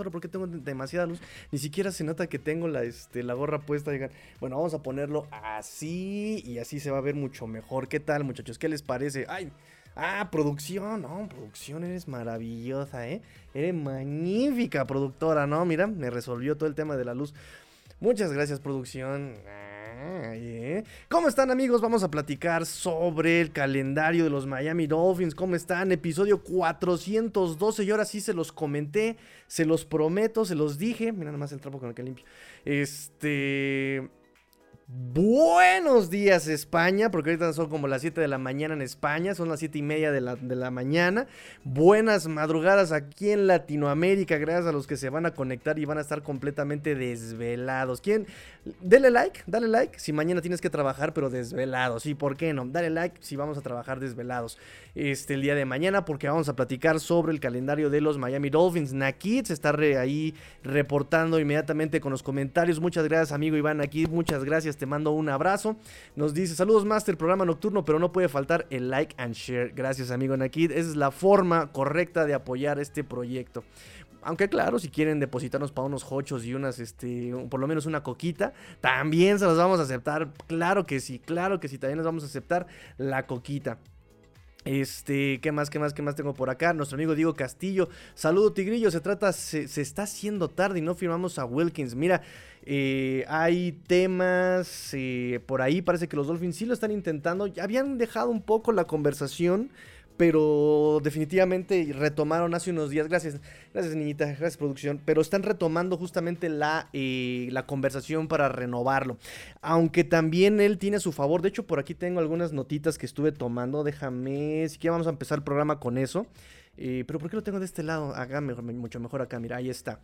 Ahora, ¿por qué tengo demasiada luz? Ni siquiera se nota que tengo la, este, la gorra puesta. Bueno, vamos a ponerlo así y así se va a ver mucho mejor. ¿Qué tal, muchachos? ¿Qué les parece? ¡Ay! Ah, producción, no, producción, eres maravillosa, ¿eh? Eres magnífica productora, ¿no? Mira, me resolvió todo el tema de la luz. Muchas gracias, producción. ¿Eh? ¿Cómo están amigos? Vamos a platicar sobre el calendario de los Miami Dolphins. ¿Cómo están? Episodio 412. Y ahora sí se los comenté, se los prometo, se los dije. Mira nada más el trapo con el que limpio. Este... Buenos días España, porque ahorita son como las 7 de la mañana en España, son las 7 y media de la, de la, mañana. Buenas madrugadas aquí en Latinoamérica, gracias a los que se van a conectar y van a estar completamente desvelados. ¿Quién? Dale like, dale like si mañana tienes que trabajar pero desvelados. ¿Y por qué no? Dale like si vamos a trabajar desvelados este, el día de mañana porque vamos a platicar sobre el calendario de los Miami Dolphins. Nakit se está ahí reportando inmediatamente con los comentarios. Muchas gracias amigo Iván aquí, muchas gracias te mando un abrazo. Nos dice, saludos Master, programa nocturno, pero no puede faltar el like and share. Gracias amigo Nakid, esa es la forma correcta de apoyar este proyecto. Aunque claro, si quieren depositarnos para unos hochos y unas, este, por lo menos una coquita, también se los vamos a aceptar. Claro que sí, claro que sí, también les vamos a aceptar la coquita. Este, ¿qué más, qué más, qué más tengo por acá? Nuestro amigo Diego Castillo. Saludo, Tigrillo. Se trata, se, está haciendo tarde y no firmamos a Wilkins. Mira, eh, hay temas eh, por ahí. Parece que los Dolphins sí lo están intentando. Habían dejado un poco la conversación pero definitivamente retomaron hace unos días, gracias, gracias niñita, gracias producción, pero están retomando justamente la, eh, la conversación para renovarlo, aunque también él tiene a su favor, de hecho por aquí tengo algunas notitas que estuve tomando, déjame, si que vamos a empezar el programa con eso, eh, pero ¿por qué lo tengo de este lado? Acá mucho mejor acá, mira, ahí está.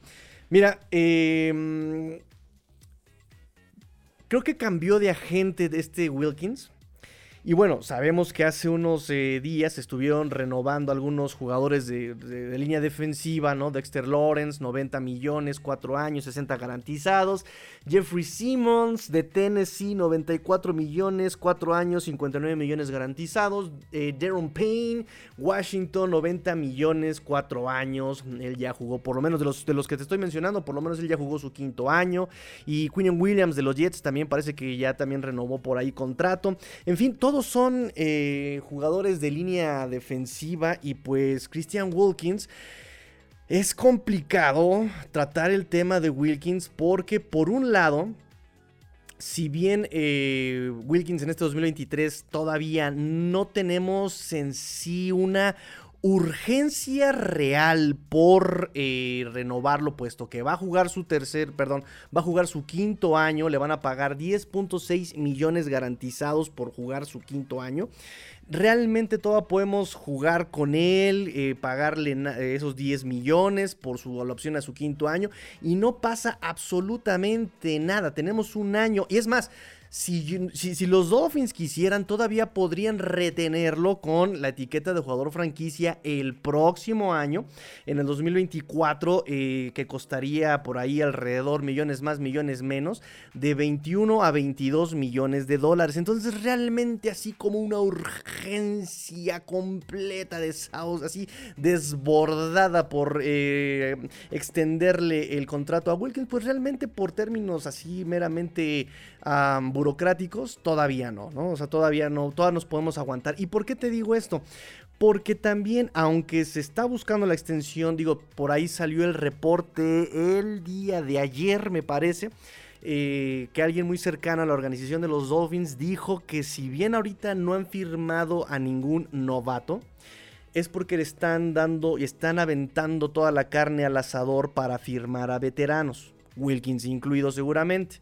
Mira, eh, creo que cambió de agente de este Wilkins. Y bueno, sabemos que hace unos eh, días estuvieron renovando algunos jugadores de, línea defensiva, ¿no? Dexter Lawrence, 90 millones, 4 años, 60 garantizados. Jeffrey Simmons de Tennessee, 94 millones, 4 años, 59 millones garantizados. Eh, Darren Payne, Washington, 90 millones, 4 años. Él ya jugó, por lo menos de los, de los que te estoy mencionando, por lo menos él ya jugó su quinto año. Y Quinn Williams de los Jets también parece que ya también renovó por ahí contrato. En fin, todo son eh, jugadores de línea defensiva y pues Christian Wilkins. Es complicado tratar el tema de Wilkins porque por un lado, si bien eh, Wilkins en este 2023 todavía no tenemos en sí una urgencia real por eh, renovarlo, puesto que va a jugar su tercer, perdón, va a jugar su quinto año, le van a pagar 10.6 millones garantizados por jugar su quinto año. Realmente todavía podemos jugar con él, eh, pagarle esos 10 millones por su opción a su quinto año y no pasa absolutamente nada. Tenemos un año y es más, si, los Dolphins quisieran, todavía podrían retenerlo con la etiqueta de jugador franquicia el próximo año, en el 2024, eh, que costaría por ahí alrededor millones más, millones menos, de 21 a 22 millones de dólares. Entonces, realmente así como una urgencia completa de South, así desbordada por eh, extenderle el contrato a Wilkins, pues realmente por términos así meramente burocráticos, todavía no, ¿no? O sea, todavía no, todavía nos podemos aguantar. ¿Y por qué te digo esto? Porque también, aunque se está buscando la extensión, digo, por ahí salió el reporte el día de ayer, me parece, eh, que alguien muy cercano a la organización de los Dolphins dijo que si bien ahorita no han firmado a ningún novato, es porque le están dando y están aventando toda la carne al asador para firmar a veteranos, Wilkins incluido seguramente.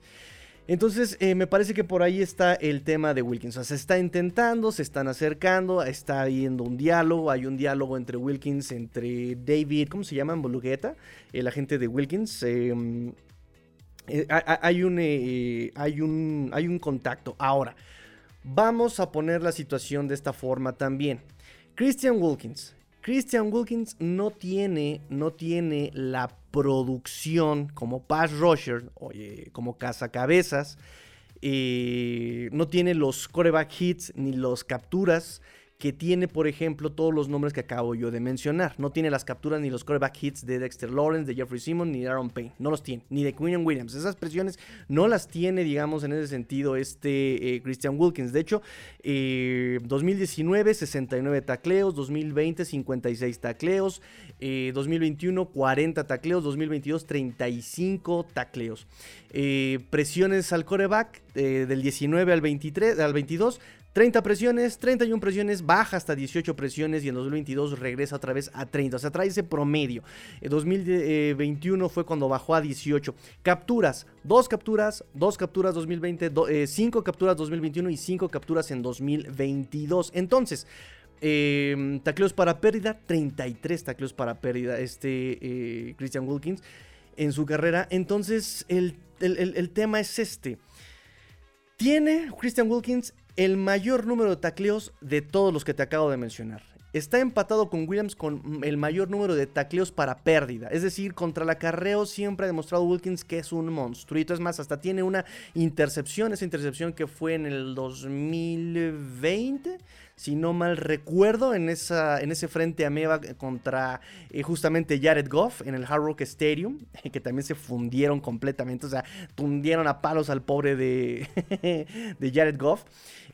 Entonces, eh, me parece que por ahí está el tema de Wilkins. O sea, se está intentando, se están acercando, está habiendo un diálogo. Hay un diálogo entre Wilkins, entre David, ¿cómo se llama? Bolugueta, el agente de Wilkins. Em, eh, hay, un, eh, hay, un, hay un contacto. Ahora, vamos a poner la situación de esta forma también. Christian Wilkins. Christian Wilkins no tiene, no tiene la producción como pass rusher, oye, como cazacabezas, eh, no tiene los coreback hits ni los capturas que tiene, por ejemplo, todos los nombres que acabo yo de mencionar. No tiene las capturas ni los quarterback hits de Dexter Lawrence, de Jeffrey Simmons, ni de Aaron Payne. No los tiene. Ni de Quinn Williams. Esas presiones no las tiene, digamos, en ese sentido, este eh, Christian Wilkins. De hecho, 2019, eh, 69 tacleos. 2020, 56 tacleos. 2021, eh, 40 tacleos. 2022, 35 tacleos. presiones al coreback del 19 al 23, al 22, 30 presiones, 31 presiones, baja hasta 18 presiones y en 2022 regresa otra vez a 30. O sea, trae ese promedio. En 2021 fue cuando bajó a 18. Capturas, 2 capturas, 2 capturas 2020, 5 capturas 2021 y 5 capturas en 2022. Entonces, eh, tacleos para pérdida, 33 tacleos para pérdida este eh, Christian Wilkins en su carrera. Entonces, el, el tema es este. Tiene Christian Wilkins el mayor número de tacleos de todos los que te acabo de mencionar. Está empatado con Williams con el mayor número de tacleos para pérdida. Es decir, contra el acarreo siempre ha demostrado Wilkins que es un monstruito. Es más, hasta tiene una intercepción. Esa intercepción que fue en el 2020 si no mal recuerdo, en, esa, ese frente ameba contra eh, justamente Jared Goff en el Hard Rock Stadium, que también se fundieron completamente, o sea, tundieron a palos al pobre de, de Jared Goff.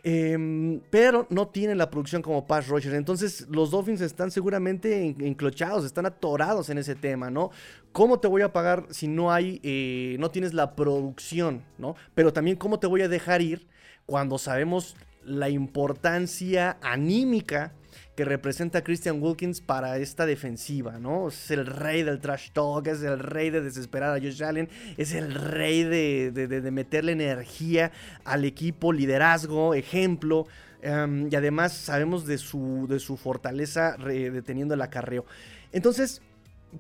Em, pero no tienen la producción como Pass Rogers. Entonces los Dolphins están seguramente enclochados, están atorados en ese tema, ¿no? ¿Cómo te voy a pagar si no hay, eh, no tienes la producción, ¿no? Pero también cómo te voy a dejar ir cuando sabemos la importancia anímica que representa Christian Wilkins para esta defensiva, ¿no? Es el rey del trash talk, es el rey de desesperar a Josh Allen, es el rey de, meterle energía al equipo, liderazgo, ejemplo. Em, y además sabemos de su, de su fortaleza deteniendo el acarreo. Entonces,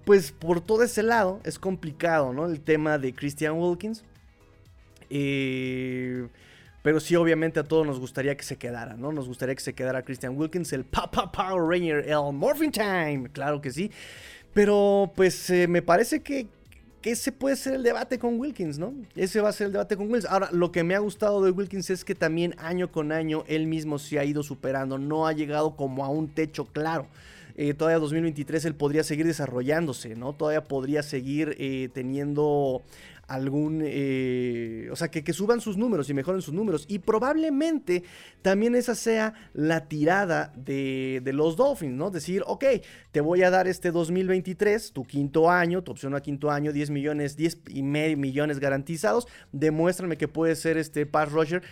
pues por todo ese lado es complicado, ¿no? El tema de Christian Wilkins. Eh, pero sí, obviamente a todos nos gustaría que se quedara, ¿no? Nos gustaría que se quedara Christian Wilkins, el Papa Power Ranger, el Morphin Time, claro que sí. Pero pues eh, me parece que, que ese puede ser el debate con Wilkins, ¿no? Ese va a ser el debate con Wilkins. Ahora, lo que me ha gustado de Wilkins es que también año con año él mismo se ha ido superando, no ha llegado como a un techo claro. Eh, todavía 2023 él podría seguir desarrollándose, ¿no? Todavía podría seguir eh, teniendo algún, eh, o sea, que, suban sus números y mejoren sus números. Y probablemente también esa sea la tirada de, los Dolphins, ¿no? Decir, ok, te voy a dar este 2023, tu quinto año, tu opción a quinto año, 10 millones, 10 y medio millones garantizados. Demuéstrame que puede ser este pass rusher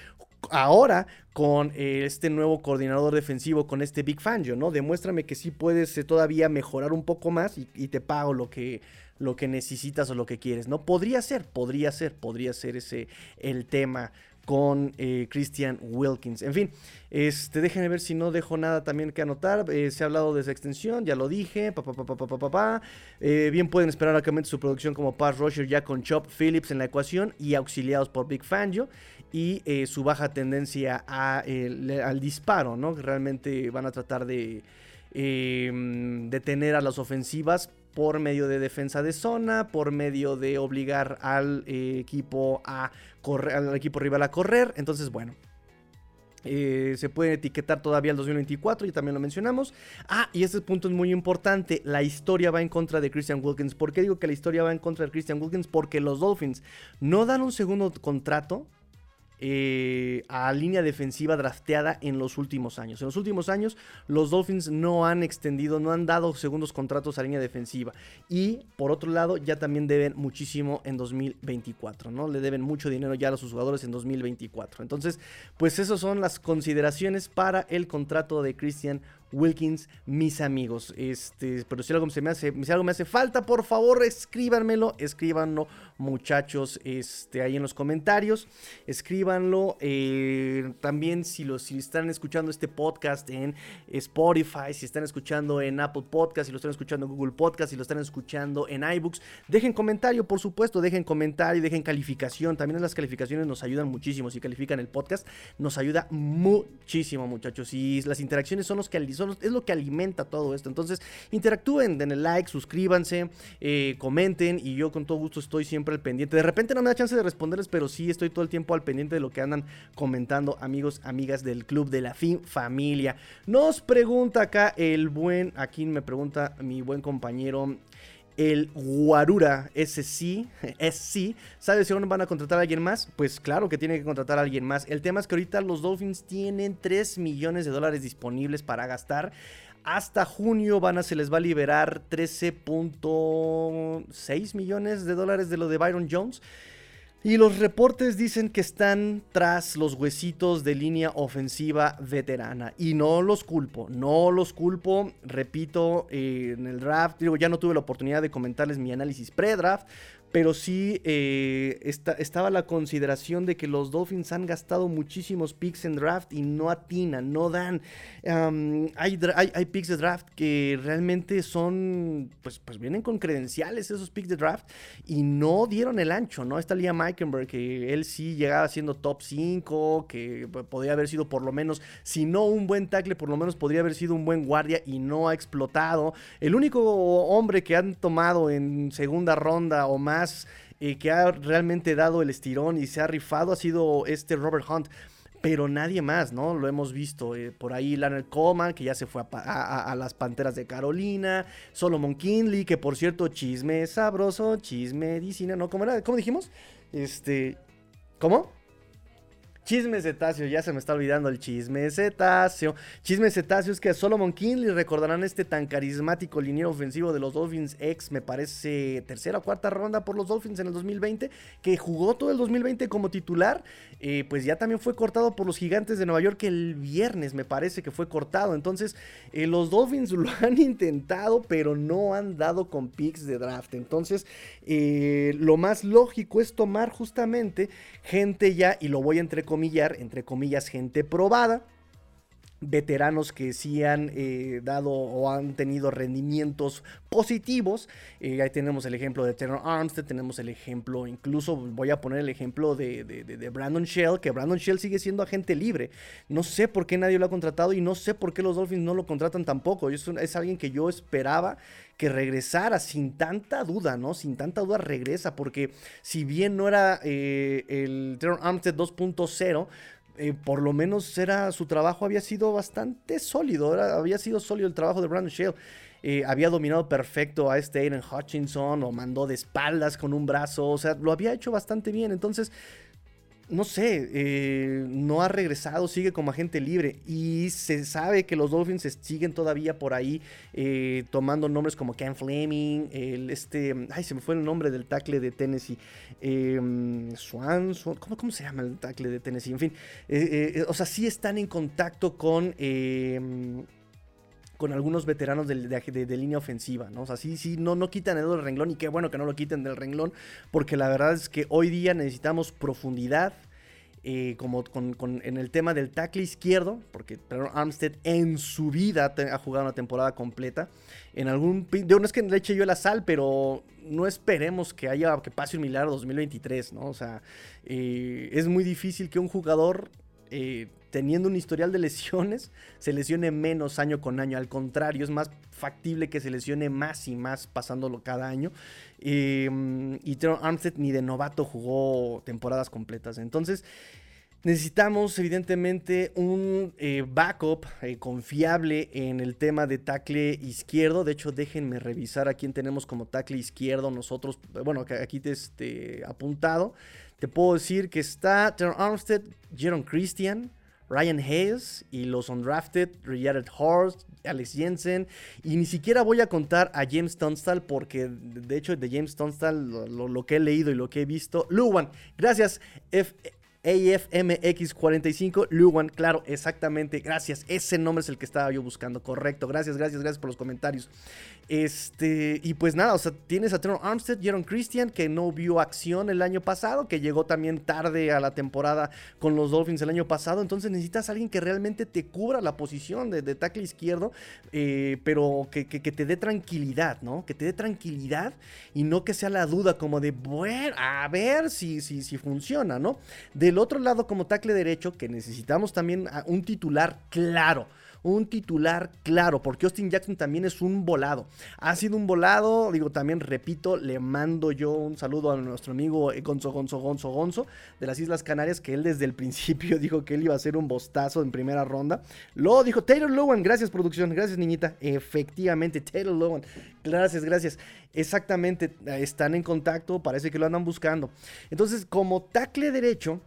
ahora con eh, este nuevo coordinador defensivo, con este Big Fangio, ¿no? Demuéstrame que sí puedes eh, todavía mejorar un poco más y te pago lo que, lo que necesitas o lo que quieres, ¿no? Podría ser, podría ser, podría ser ese el tema con eh, Christian Wilkins. En fin, este, déjenme ver si no dejo nada también que anotar. Eh, se ha hablado de esa extensión, ya lo dije. Pa, eh, bien pueden esperar a su producción como Pass Rusher ya con Chop Phillips en la ecuación y auxiliados por Big Fangio. Y su baja tendencia al disparo, ¿no? Realmente van a tratar de detener a las ofensivas por medio de defensa de zona, por medio de obligar al eh, equipo a correr, al equipo rival a correr. Entonces, bueno. Eh, se puede etiquetar todavía el 2024, y también lo mencionamos. Ah, y este punto es muy importante. La historia va en contra de Christian Wilkins. ¿Por qué digo que la historia va en contra de Christian Wilkins? Porque los Dolphins no dan un segundo contrato eh, a línea defensiva drafteada en los últimos años. En los últimos años los Dolphins no han extendido, no han dado segundos contratos a línea defensiva. Y por otro lado ya también deben muchísimo en 2024, ¿no? Le deben mucho dinero ya a los jugadores en 2024. Entonces, pues esas son las consideraciones para el contrato de Christian Wilkins, mis amigos. Este, pero si algo, se me hace, si algo me hace falta, por favor, escríbanmelo, escríbanlo, muchachos, este, ahí en los comentarios. Escríbanlo. Eh, también si, los, si están escuchando este podcast en Spotify, si están escuchando en Apple Podcast, si lo están escuchando en Google Podcast, si lo están escuchando en iBooks, dejen comentario, por supuesto, dejen comentario, dejen calificación. También las calificaciones nos ayudan muchísimo. Si califican el podcast, nos ayuda muchísimo, muchachos. Y las interacciones son los que es lo que alimenta todo esto. Entonces, interactúen, den el like, suscríbanse, eh, comenten y yo con todo gusto estoy siempre al pendiente. De repente no me da chance de responderles, pero sí estoy todo el tiempo al pendiente de lo que andan comentando amigos, amigas del club de la fin familia. Nos pregunta acá el buen, aquí me pregunta mi buen compañero el Guarura SC, SC, ¿sabe si aún van a contratar a alguien más? Pues claro que tiene que contratar a alguien más. El tema es que ahorita los Dolphins tienen 3 millones de dólares disponibles para gastar. Hasta junio van a, se les va a liberar 13.6 millones de dólares de lo de Byron Jones. Y los reportes dicen que están tras los huesitos de línea ofensiva veterana. Y no los culpo, no los culpo. Repito, en el draft, digo, ya no tuve la oportunidad de comentarles mi análisis pre-draft pero sí eh, estaba la consideración de que los Dolphins han gastado muchísimos picks en draft y no atinan, no dan. hay, hay, picks de draft que realmente son, pues, pues vienen con credenciales esos picks de draft y no dieron el ancho, ¿no? Está Liam Meikenberg, que él sí llegaba siendo top 5, que podría haber sido por lo menos, si no un buen tackle, por lo menos podría haber sido un buen guardia y no ha explotado. El único hombre que han tomado en segunda ronda o más que ha realmente dado el estirón y se ha rifado ha sido este Robert Hunt. Pero nadie más, ¿no? Lo hemos visto eh, por ahí, Leonard Coleman, que ya se fue a, las Panteras de Carolina, Solomon Kinley, que por cierto, chisme sabroso, chisme medicina, ¿no? ¿Cómo era? ¿Cómo dijimos? Este, ¿cómo? Chisme cetáceo, ya se me está olvidando el chisme cetáceo. Chisme cetáceo es que a Solomon Kinley recordarán este tan carismático liniero ofensivo de los Dolphins ex, me parece tercera o cuarta ronda por los Dolphins en el 2020, que jugó todo el 2020 como titular, eh, pues ya también fue cortado por los gigantes de Nueva York el viernes, me parece que fue cortado. Entonces, eh, los Dolphins lo han intentado, pero no han dado con picks de draft. Entonces, eh, lo más lógico es tomar justamente gente ya, y lo voy a entre comillas, gente probada veteranos que sí han eh, dado o han tenido rendimientos positivos. Eh, ahí tenemos el ejemplo de Tanner Armstead, tenemos el ejemplo, incluso voy a poner el ejemplo de, de, Brandon Shell, que Brandon Shell sigue siendo agente libre. No sé por qué nadie lo ha contratado y no sé por qué los Dolphins no lo contratan tampoco. Es, es alguien que yo esperaba que regresara sin tanta duda, ¿no? Sin tanta duda regresa, porque si bien no era eh, el Tanner Armstead 2.0, eh, por lo menos era, su trabajo había sido bastante sólido, había sido sólido el trabajo de Brandon Shale. Eh, había dominado perfecto a este Aiden Hutchinson o mandó de espaldas con un brazo, o sea, lo había hecho bastante bien. Entonces, no sé, eh, no ha regresado, sigue como agente libre y se sabe que los Dolphins siguen todavía por ahí eh, tomando nombres como Ken Fleming, el este, ay, se me fue el nombre del tackle de Tennessee, eh, Swan, ¿cómo, ¿cómo, se llama el tackle de Tennessee? En fin, o sea, sí están en contacto con con algunos veteranos de, línea ofensiva, ¿no? O sea, sí, sí, no, no quitan el del renglón y qué bueno que no lo quiten del renglón, porque la verdad es que hoy día necesitamos profundidad, eh, como con, en el tema del tackle izquierdo, porque Armstead en su vida ha jugado una temporada completa. En algún. no es que le eche yo la sal, pero no esperemos que haya que pase un milagro 2023, ¿no? O sea, eh, es muy difícil que un jugador eh, teniendo un historial de lesiones, se lesione menos año con año. Al contrario, es más factible que se lesione más y más pasándolo cada año. Em, y Teron Armstead ni de novato jugó temporadas completas. Entonces, necesitamos evidentemente un eh, backup eh, confiable en el tema de tackle izquierdo. De hecho, déjenme revisar a quién tenemos como tackle izquierdo nosotros. Bueno, aquí te este, apuntado. Te puedo decir que está Teron Armstead, Jaron Christian, Ryan Hayes y los undrafted, Jared Horst, Alex Jensen. Y ni siquiera voy a contar a James Tunstall porque de hecho de James Tunstall lo, que he leído y lo que he visto. Luwan, gracias. AFMX45, Luwan, claro, exactamente, gracias, ese nombre es el que estaba yo buscando, correcto, gracias, gracias, gracias por los comentarios. Este, y pues nada, o sea, tienes a Teron Armstead, Jaron Christian, que no vio acción el año pasado, que llegó también tarde a la temporada con los Dolphins el año pasado. Entonces necesitas a alguien que realmente te cubra la posición de, tackle izquierdo, eh, pero que, te dé tranquilidad, ¿no? Que te dé tranquilidad y no que sea la duda como de, bueno, a ver si, si, si funciona, ¿no? Del otro lado, como tackle derecho, que necesitamos también un titular claro un titular claro, porque Austin Jackson también es un volado. Ha sido un volado, digo, también repito, le mando yo un saludo a nuestro amigo Gonzo Gonzo Gonzo Gonzo de las Islas Canarias, que él desde el principio dijo que él iba a ser un bostazo en primera ronda. Lo dijo Taylor Lowan, gracias producción, gracias niñita. Efectivamente, Taylor Lowan, gracias, gracias. Exactamente, están en contacto, parece que lo andan buscando. Entonces, como tackle derecho,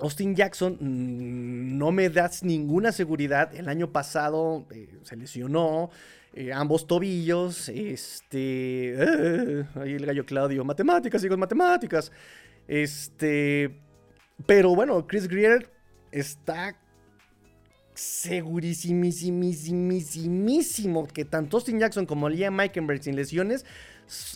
Austin Jackson mm, no me das ninguna seguridad. El año pasado eh, se lesionó eh, ambos tobillos. Este. Eh, ahí el gallo Claudio. Matemáticas, hijos, matemáticas. Este. Pero bueno, Chris Greer está segurísimísimísimísimo que tanto Austin Jackson como Liam Meikenberg sin lesiones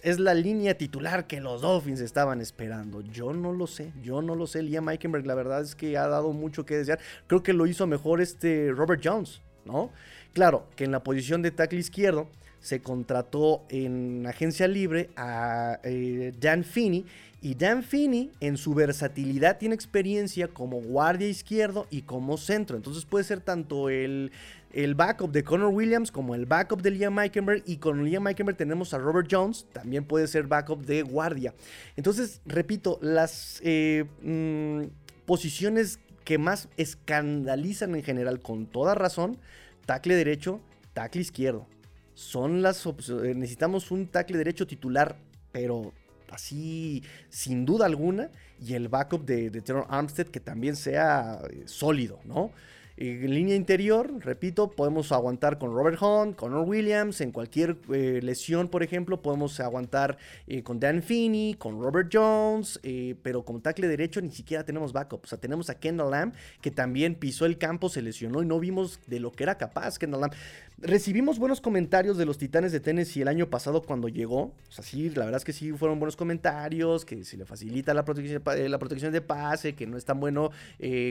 es la línea titular que los Dolphins estaban esperando. Yo no lo sé, yo no lo sé. Liam Eikenberg, la verdad es que ha dado mucho que desear. Creo que lo hizo mejor este Robert Jones, ¿no? Claro, que en la posición de tackle izquierdo se contrató en agencia libre a eh, Dan Finney. Y Dan Finney, en su versatilidad, tiene experiencia como guardia izquierdo y como centro. Entonces puede ser tanto el el backup de Connor Williams como el backup de Liam Meikenberg y con Liam Meikenberg tenemos a Robert Jones, también puede ser backup de guardia. Entonces, repito, las eh, mm, posiciones que más escandalizan en general, con toda razón, tackle derecho, tackle izquierdo. Son las opciones, necesitamos un tackle derecho titular, pero así sin duda alguna, y el backup de, de Armstead que también sea eh, sólido, ¿no? En línea interior, repito, podemos aguantar con Robert Hunt, Connor Williams, en cualquier eh, lesión, por ejemplo, podemos aguantar eh, con Dan Finney, con Robert Jones, eh, pero como tackle derecho ni siquiera tenemos backup. O sea, tenemos a Kendall Lamb, que también pisó el campo, se lesionó y no vimos de lo que era capaz Kendall Lamb. Recibimos buenos comentarios de los Titanes de Tennessee el año pasado cuando llegó. O sea, sí, la verdad es que sí fueron buenos comentarios, que se le facilita la protección, la protección de pase, que no es tan bueno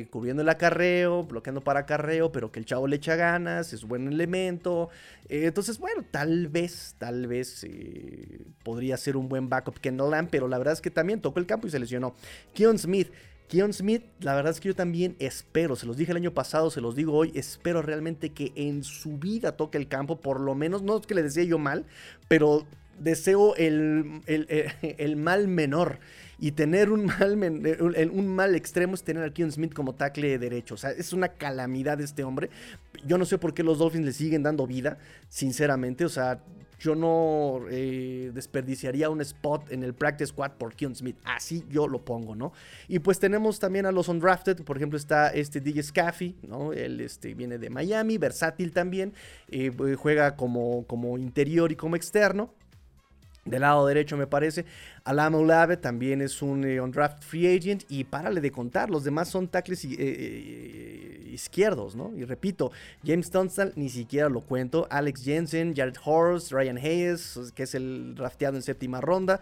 cubriendo el acarreo, bloqueando para acarreo, pero que el chavo le echa ganas, es buen elemento. Eh, entonces, bueno, tal vez, tal vez eh, podría ser un buen backup Kendall Lamb, pero la verdad es que también tocó el campo y se lesionó. Keon Smith. Keon Smith, la verdad es que yo también espero, se los dije el año pasado, se los digo hoy, espero realmente que en su vida toque el campo, por lo menos, no es que le decía yo mal, pero deseo el, el, el mal menor. Y tener un mal, un mal extremo es tener a Keon Smith como tackle derecho. O sea, es una calamidad este hombre. Yo no sé por qué los Dolphins le siguen dando vida, sinceramente. O sea, yo no eh, desperdiciaría un spot en el practice squad por Keon Smith. Así yo lo pongo, ¿no? Y pues tenemos también a los undrafted. Por ejemplo, está este DJ Scaffy, ¿no? Él este, viene de Miami, versátil también. Eh, juega como, como interior y como externo. Del lado derecho me parece. Alama Olave también es un eh, draft free agent. Y párale de contar, los demás son tackles eh, eh, izquierdos, ¿no? Y repito, James Tunstall ni siquiera lo cuento. Alex Jensen, Jared Horst, Ryan Hayes, que es el drafteado en séptima ronda.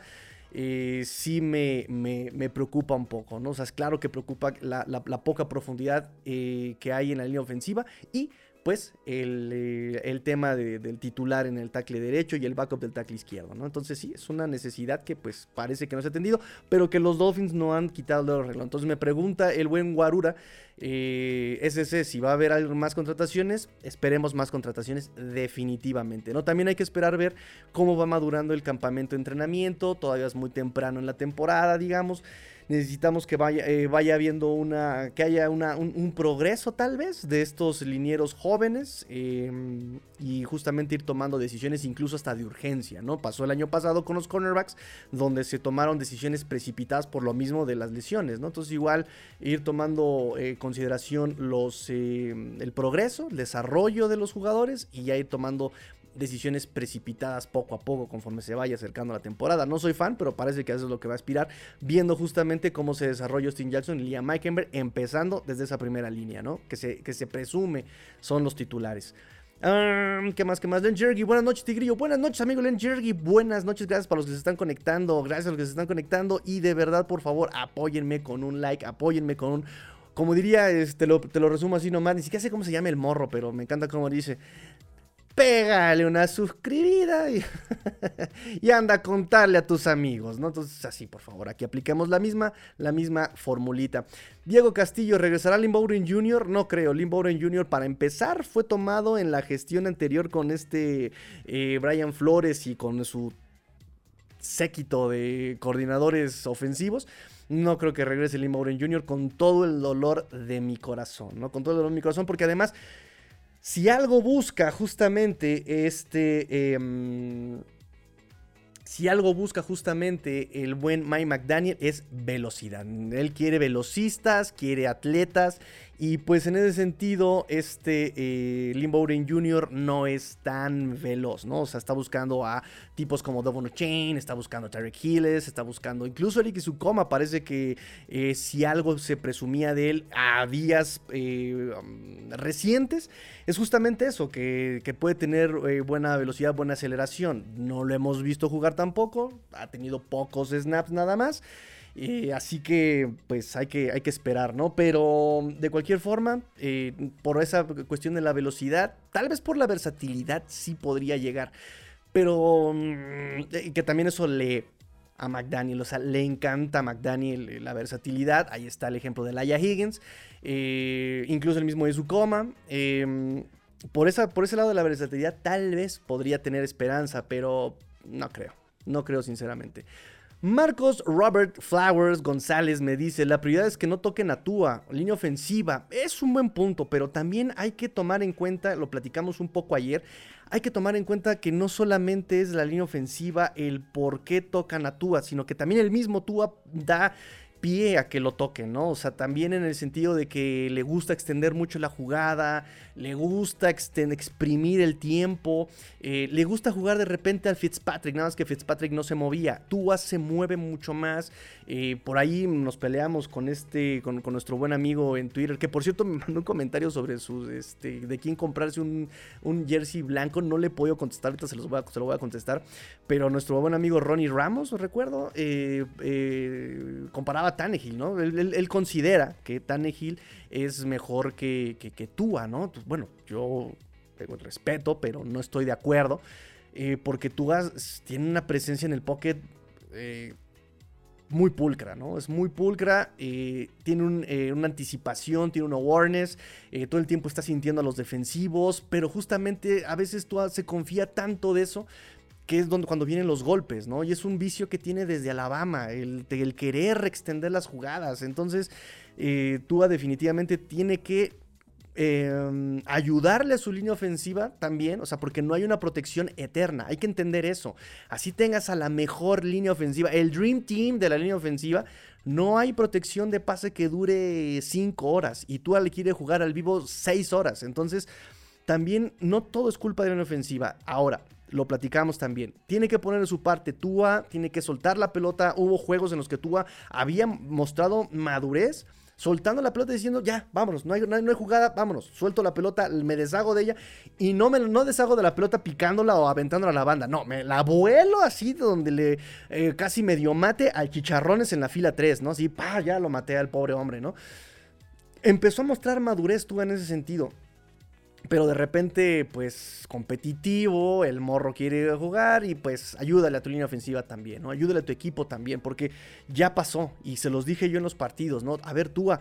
sí me, me, preocupa un poco, ¿no? O sea, es claro que preocupa la, poca profundidad que hay en la línea ofensiva y pues el, el tema del titular en el tackle derecho y el backup del tackle izquierdo, ¿no? Entonces sí, es una necesidad que pues parece que no se ha atendido, pero que los Dolphins no han quitado el arreglo. Entonces me pregunta el buen Guarura, eh, si va a haber más contrataciones, esperemos más contrataciones definitivamente, ¿no? También hay que esperar ver cómo va madurando el campamento de entrenamiento, todavía es muy temprano en la temporada, digamos necesitamos que vaya, eh, vaya habiendo una, que haya una, un, progreso tal vez de estos linieros jóvenes em, y justamente ir tomando decisiones incluso hasta de urgencia, ¿no? Pasó el año pasado con los cornerbacks donde se tomaron decisiones precipitadas por lo mismo de las lesiones, ¿no? Entonces igual ir tomando eh, consideración los, em, el progreso, el desarrollo de los jugadores y ya ir tomando decisiones precipitadas poco a poco conforme se vaya acercando la temporada. No soy fan, pero parece que eso es lo que va a aspirar, viendo justamente cómo se desarrolla Austin Jackson y Liam Meikenberg, empezando desde esa primera línea, ¿no? Que se, que se presume son los titulares. ¿Qué más? ¿Qué más? Len Jergy, buenas noches, Tigrillo. Buenas noches, amigo Len Jergy. Buenas noches, gracias para los que se están conectando. Gracias a los que se están conectando. Y de verdad, por favor, apóyenme con un like, apóyenme con un. Como diría, este, lo, te lo resumo así nomás. Ni siquiera sé cómo se llama el morro, pero me encanta cómo dice. Pégale una suscribida y, anda a contarle a tus amigos, ¿no? Entonces, así, por favor, aquí apliquemos la misma, la misma formulita. Diego Castillo, ¿regresará Lim Bowden Jr.? No creo. Lim Bowden Jr. para empezar fue tomado en la gestión anterior con este eh, Brian Flores y con su séquito de coordinadores ofensivos. No creo que regrese Lim Bowden Jr. con todo el dolor de mi corazón, ¿no? Con todo el dolor de mi corazón, porque además si algo busca justamente este... Em, si algo busca justamente el buen Mike McDaniel es velocidad. Él quiere velocistas, quiere atletas y pues en ese sentido, este eh, Bowden Jr. no es tan veloz, ¿no? O sea, está buscando a tipos como Devon Chain, está buscando a Tarek Hilles, está buscando incluso Eric Sukoma. Parece que eh, si algo se presumía de él a días eh, um, recientes, es justamente eso, que, que puede tener eh, buena velocidad, buena aceleración. No lo hemos visto jugar tampoco, ha tenido pocos snaps nada más así que, pues hay que, hay que esperar, ¿no? Pero de cualquier forma, eh, por esa cuestión de la velocidad, tal vez por la versatilidad sí podría llegar. Pero mm, eh, que también eso le a McDaniel, o sea, le encanta a McDaniel eh, la versatilidad. Ahí está el ejemplo de Laia Higgins, incluso el mismo de Zucoma. Em, por, esa, por ese lado de la versatilidad, tal vez podría tener esperanza, pero no creo, no creo sinceramente. Marcos Robert Flowers González me dice, la prioridad es que no toquen a Tua, línea ofensiva. Es un buen punto, pero también hay que tomar en cuenta, lo platicamos un poco ayer, hay que tomar en cuenta que no solamente es la línea ofensiva el por qué tocan a Tua, sino que también el mismo Tua da pie a que lo toquen, ¿no? O sea, también en el sentido de que le gusta extender mucho la jugada, le gusta exprimir el tiempo, eh, le gusta jugar de repente al Fitzpatrick, nada más que Fitzpatrick no se movía, Tua se mueve mucho más, eh, por ahí nos peleamos con este, con, nuestro buen amigo en Twitter, que por cierto me mandó un comentario sobre su, este, de quién comprarse un, jersey blanco, no le podido contestar, ahorita se, los voy a, se lo voy a contestar, pero nuestro buen amigo Ronnie Ramos, recuerdo, eh, comparaba Tannehill, ¿no? Él, considera que Tannehill es mejor que, que, Tua, ¿no? Pues, bueno, yo tengo respeto, pero no estoy de acuerdo. Eh, porque Tua tiene una presencia en el pocket eh, muy pulcra, ¿no? Es muy pulcra, eh, tiene una anticipación, tiene un awareness, todo el tiempo está sintiendo a los defensivos, pero justamente a veces Tua se confía tanto de eso que es donde, cuando vienen los golpes, ¿no? Y es un vicio que tiene desde Alabama, el, querer extender las jugadas. Entonces, eh, Tua definitivamente tiene que em, ayudarle a su línea ofensiva también, o sea, porque no hay una protección eterna, hay que entender eso. Así tengas a la mejor línea ofensiva, el Dream Team de la línea ofensiva, no hay protección de pase que dure 5 horas y tú le quieres jugar al vivo 6 horas. Entonces, también no todo es culpa de la línea ofensiva. Ahora, lo platicamos también. Tiene que poner de su parte Tua, tiene que soltar la pelota. Hubo juegos en los que Tua había mostrado madurez, soltando la pelota diciendo, ya, vámonos, no hay, no hay, jugada, vámonos, suelto la pelota, me deshago de ella y no me no deshago de la pelota picándola o aventándola a la banda, no, me la vuelo así donde le eh, casi medio mate al chicharrones en la fila 3, ¿no? Así, pa, ya lo maté al pobre hombre, ¿no? Empezó a mostrar madurez Tua en ese sentido. Pero de repente, pues competitivo, el morro quiere jugar y pues ayúdale a tu línea ofensiva también, ¿no? Ayúdale a tu equipo también, porque ya pasó y se los dije yo en los partidos, ¿no? A ver, tú,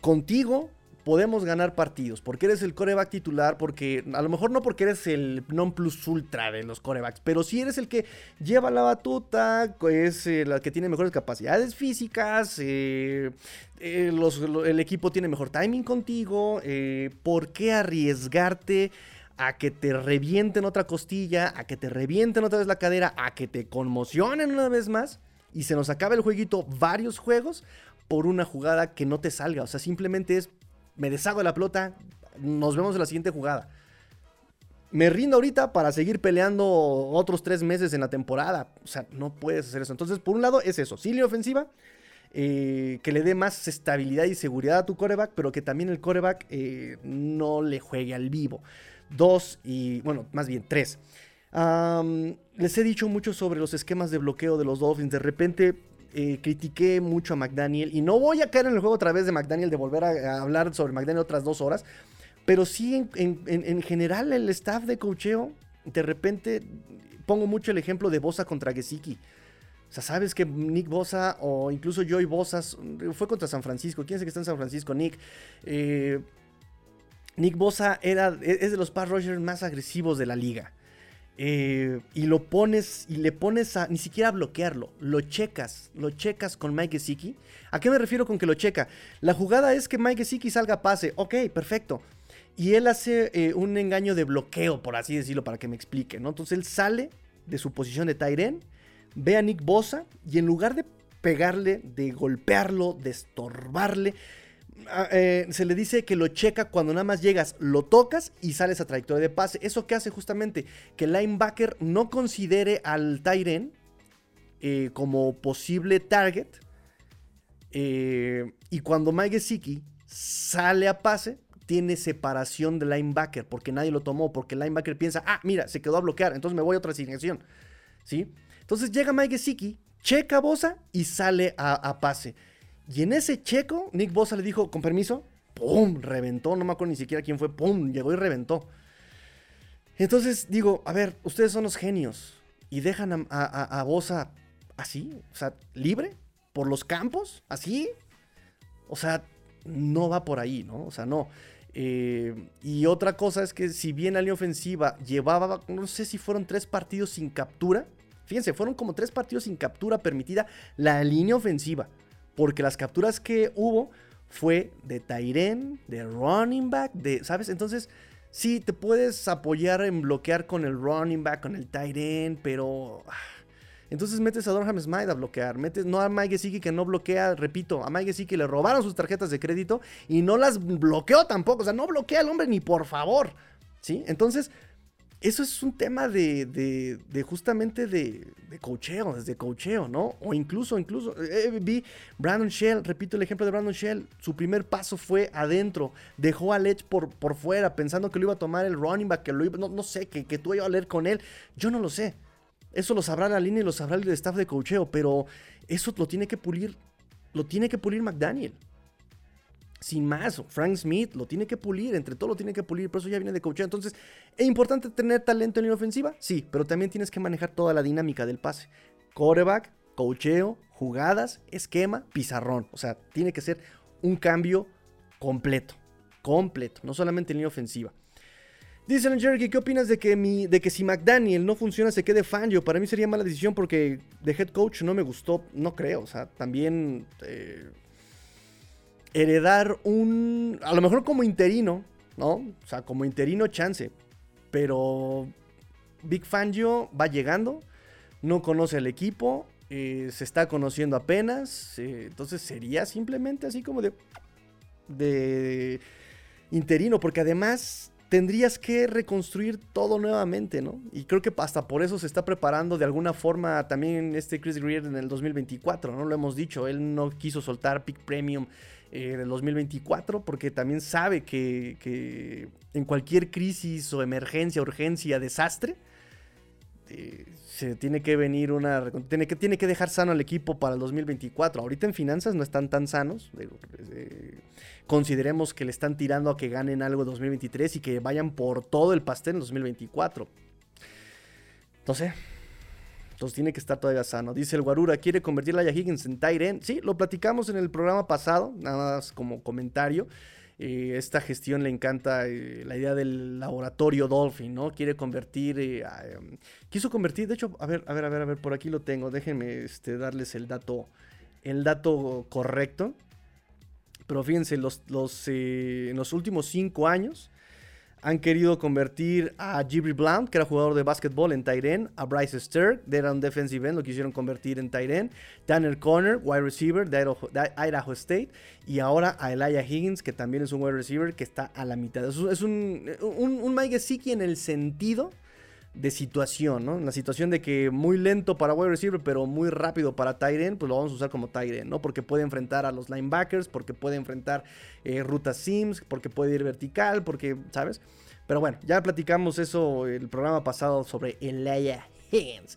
contigo podemos ganar partidos, porque eres el coreback titular, porque a lo mejor no porque eres el non plus ultra de los corebacks, pero si eres el que lleva la batuta, es eh, que tiene mejores capacidades físicas, eh, eh, el equipo tiene mejor timing contigo, ¿por qué arriesgarte? a que te revienten otra costilla, a que te revienten otra vez la cadera, a que te conmocionen una vez más y se nos acabe el jueguito varios juegos por una jugada que no te salga. O sea, simplemente es me deshago de la pelota, nos vemos en la siguiente jugada. Me rindo ahorita para seguir peleando otros tres meses en la temporada. O sea, no puedes hacer eso. Entonces, por un lado es eso, sí, línea ofensiva, eh, que le dé más estabilidad y seguridad a tu coreback, pero que también el coreback eh, no le juegue al vivo. Dos, y bueno, más bien tres. les he dicho mucho sobre los esquemas de bloqueo de los Dolphins. De repente eh, critiqué mucho a McDaniel y no voy a caer en el juego otra vez de McDaniel, de volver a, hablar sobre McDaniel otras dos horas, Pero sí, en, general, el staff de cocheo, de repente, pongo mucho el ejemplo de Bosa contra Gesicki. O sea, sabes que Nick Bosa o incluso Joey Bosa fue contra San Francisco. ¿Quién es que está en San Francisco? Nick. Eh, Nick Bosa era, es de los pass rushers más agresivos de la liga. Eh, y lo pones y le pones a ni siquiera bloquearlo, lo checas, lo checas con Mike Gesicki. ¿A qué me refiero con que lo checa? La jugada es que Mike Gesicki salga a pase, ok, perfecto. Y él hace eh, un engaño de bloqueo, por así decirlo, para que me explique, ¿no? Entonces él sale de su posición de Tyren, ve a Nick Bosa y en lugar de pegarle, de golpearlo, de estorbarle, eh, se le dice que lo checa cuando nada más llegas, lo tocas y sales a trayectoria de pase. ¿Eso que hace justamente? Que el linebacker no considere al Tyren eh, como posible target. Eh, y cuando Mike Gesicki sale a pase, tiene separación del linebacker porque nadie lo tomó, porque el linebacker piensa, ah, mira, se quedó a bloquear, entonces me voy a otra asignación. ¿Sí? Entonces llega Mike Gesicki, checa Bosa y sale a pase. Y en ese checo, Nick Bosa le dijo, con permiso, ¡pum! Reventó, no me acuerdo ni siquiera quién fue, ¡pum! Llegó y reventó. Entonces digo, a ver, ustedes son los genios y dejan a, Bosa así, o sea, libre, por los campos, así. O sea, no va por ahí, ¿no? O sea, no. Eh, y otra cosa es que si bien la línea ofensiva llevaba, no sé si fueron tres partidos sin captura, fíjense, fueron como tres partidos sin captura permitida la línea ofensiva. Porque las capturas que hubo fue de Tyren, de running back, de, ¿sabes? Entonces, sí, te puedes apoyar en bloquear con el running back, con el Tyren, pero... Ah, entonces metes a Dorham Smite a bloquear. Metes no a Mike Gesicki que no bloquea, repito, a Mike Gesicki le robaron sus tarjetas de crédito y no las bloqueó tampoco. O sea, no bloquea al hombre ni por favor. ¿Sí? Entonces, eso es un tema de, de, justamente de, de cocheo, desde cocheo, ¿no? O incluso, incluso, eh, eh, vi Brandon Shell, repito el ejemplo de Brandon Shell, su primer paso fue adentro, dejó a Lech por, por fuera, pensando que lo iba a tomar el running back, que lo iba, no, no sé, que, que tú ibas a leer con él, yo no lo sé. Eso lo sabrá la línea y lo sabrá el staff de cocheo, pero eso lo tiene que pulir, lo tiene que pulir McDaniel sin más. Frank Smith lo tiene que pulir, entre todo lo tiene que pulir, por eso ya viene de coaching. Entonces, ¿es importante tener talento en línea ofensiva? Sí, pero también tienes que manejar toda la dinámica del pase. Coreback, coacheo, jugadas, esquema, pizarrón. O sea, tiene que ser un cambio completo. Completo, no solamente en línea ofensiva. Dice Jerry, ¿qué opinas de que, de que si McDaniel no funciona se quede Fangio? Para mí sería mala decisión porque de head coach no me gustó, no creo. O sea, también eh, heredar un, a lo mejor como interino, ¿no? O sea, como interino chance, pero Big Fangio va llegando, no conoce al equipo, eh, se está conociendo apenas, eh, entonces sería simplemente así como de, de interino, porque además tendrías que reconstruir todo nuevamente, ¿no? Y creo que hasta por eso se está preparando de alguna forma también este Chris Greer en el 2024, ¿no? Lo hemos dicho, él no quiso soltar Pick Premium eh, del 2024, porque también sabe que, en cualquier crisis o emergencia, urgencia, desastre, eh, se tiene que venir una. Tiene que, tiene que dejar sano al equipo para el 2024. Ahorita en finanzas no están tan sanos. Eh, consideremos que le están tirando a que ganen algo en 2023 y que vayan por todo el pastel en 2024. Entonces, entonces tiene que estar todavía sano. Dice el Guarura, ¿quiere convertir a Higgins en Tyren? Sí, lo platicamos en el programa pasado, nada más como comentario. Eh, esta gestión le encanta eh, la idea del laboratorio Dolphin, ¿no? Quiere convertir, eh, em, quiso convertir, de hecho, a ver, a ver, a ver, a ver, por aquí lo tengo, déjenme este, darles el dato, el dato correcto. Pero fíjense, los, los, en los últimos cinco años, han querido convertir a Jibri Blount, que era jugador de básquetbol, en Tyren. A Bryce Sterk, de era un defensive end, lo quisieron convertir en Tyren. Tanner Conner, wide receiver de Idaho, State. Y ahora a Elijah Higgins, que también es un wide receiver que está a la mitad. Es, un, un, un Mike en el sentido de situación, ¿no? La situación de que muy lento para wide receiver, pero muy rápido para Tyren, pues lo vamos a usar como Tyren, ¿no? Porque puede enfrentar a los linebackers, porque puede enfrentar eh, rutas sims, porque puede ir vertical, porque, ¿sabes? Pero bueno, ya platicamos eso el programa pasado sobre Elia Higgins.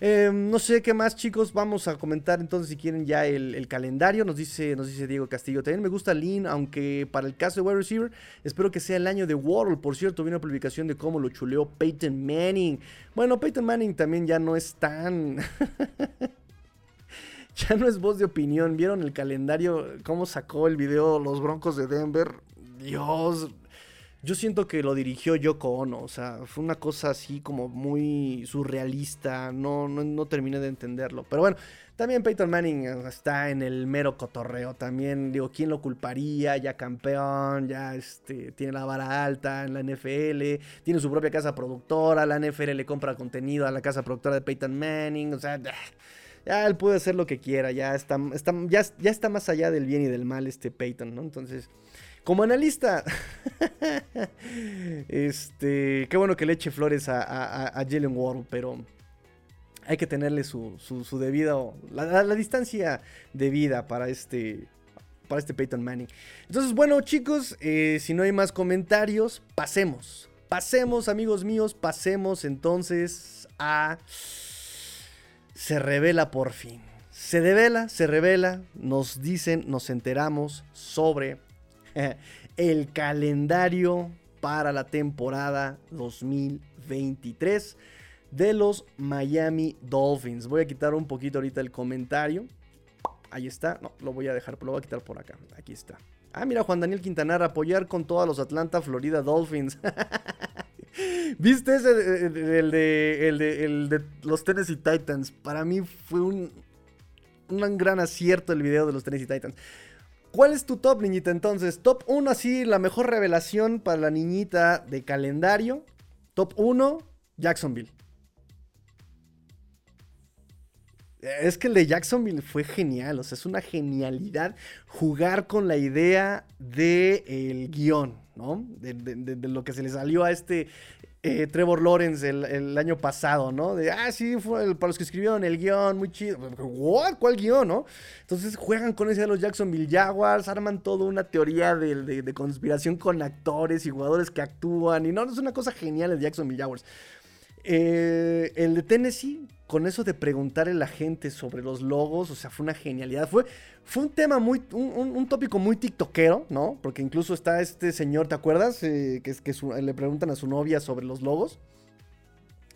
Em, no sé qué más, chicos. Vamos a comentar entonces si quieren ya el, calendario. Nos dice, nos dice Diego Castillo. También me gusta Lean, aunque para el caso de wide receiver, espero que sea el año de Waddle. Por cierto, vi una publicación de cómo lo chuleó Peyton Manning. Bueno, Peyton Manning también ya no es tan. ya no es voz de opinión. ¿Vieron el calendario? ¿Cómo sacó el video los Broncos de Denver? Dios, yo siento que lo dirigió Yoko Ono, o sea, fue una cosa así como muy surrealista, no, no, terminé de entenderlo. Pero bueno, también Peyton Manning está en el mero cotorreo también, digo, ¿quién lo culparía? Ya campeón, ya este, tiene la vara alta en la NFL, tiene su propia casa productora, la NFL le compra contenido a la casa productora de Peyton Manning, o sea, ya él puede hacer lo que quiera, ya está, está, ya, ya está más allá del bien y del mal este Peyton, ¿no? Entonces... Como analista, este, qué bueno que le eche flores a, Jalen Ward, pero hay que tenerle su, su, debida, la, la, distancia debida para este, para este Peyton Manning. Entonces, bueno, chicos, eh, si no hay más comentarios, pasemos. Pasemos, amigos míos, pasemos entonces a... Se revela por fin. Se revela, se revela, nos dicen, nos enteramos sobre el calendario para la temporada 2023 de los Miami Dolphins. Voy a quitar un poquito ahorita el comentario. Ahí está. No, lo voy a dejar, lo voy a quitar por acá. Aquí está. Ah, mira, Juan Daniel Quintanar, apoyar con todos los Atlanta, Florida Dolphins. ¿Viste ese? El de, el, de, el de los Tennessee Titans. Para mí fue un, un gran acierto el video de los Tennessee Titans. ¿Cuál es tu top, niñita? Entonces, top 1, así, la mejor revelación para la niñita de calendario. Top 1, Jacksonville. Es que el de Jacksonville fue genial, o sea, es una genialidad jugar con la idea del el guion, ¿no? de, lo que se le salió a este eh, Trevor Lawrence el, año pasado, ¿no? De, ah, sí, fue para los que escribieron el guion, muy chido. ¿What? ¿Cuál guion, no? Entonces juegan con ese de los Jacksonville Jaguars, arman toda una teoría de, conspiración con actores y jugadores que actúan. Y no, es una cosa genial el Jacksonville Jaguars. Eh, el de Tennessee, con eso de preguntarle a la gente sobre los logos, o sea, fue una genialidad. Fue, fue un tema muy, un, tópico muy tiktokero, ¿no? Porque incluso está este señor, ¿te acuerdas? Eh, que, que le preguntan a su novia sobre los logos.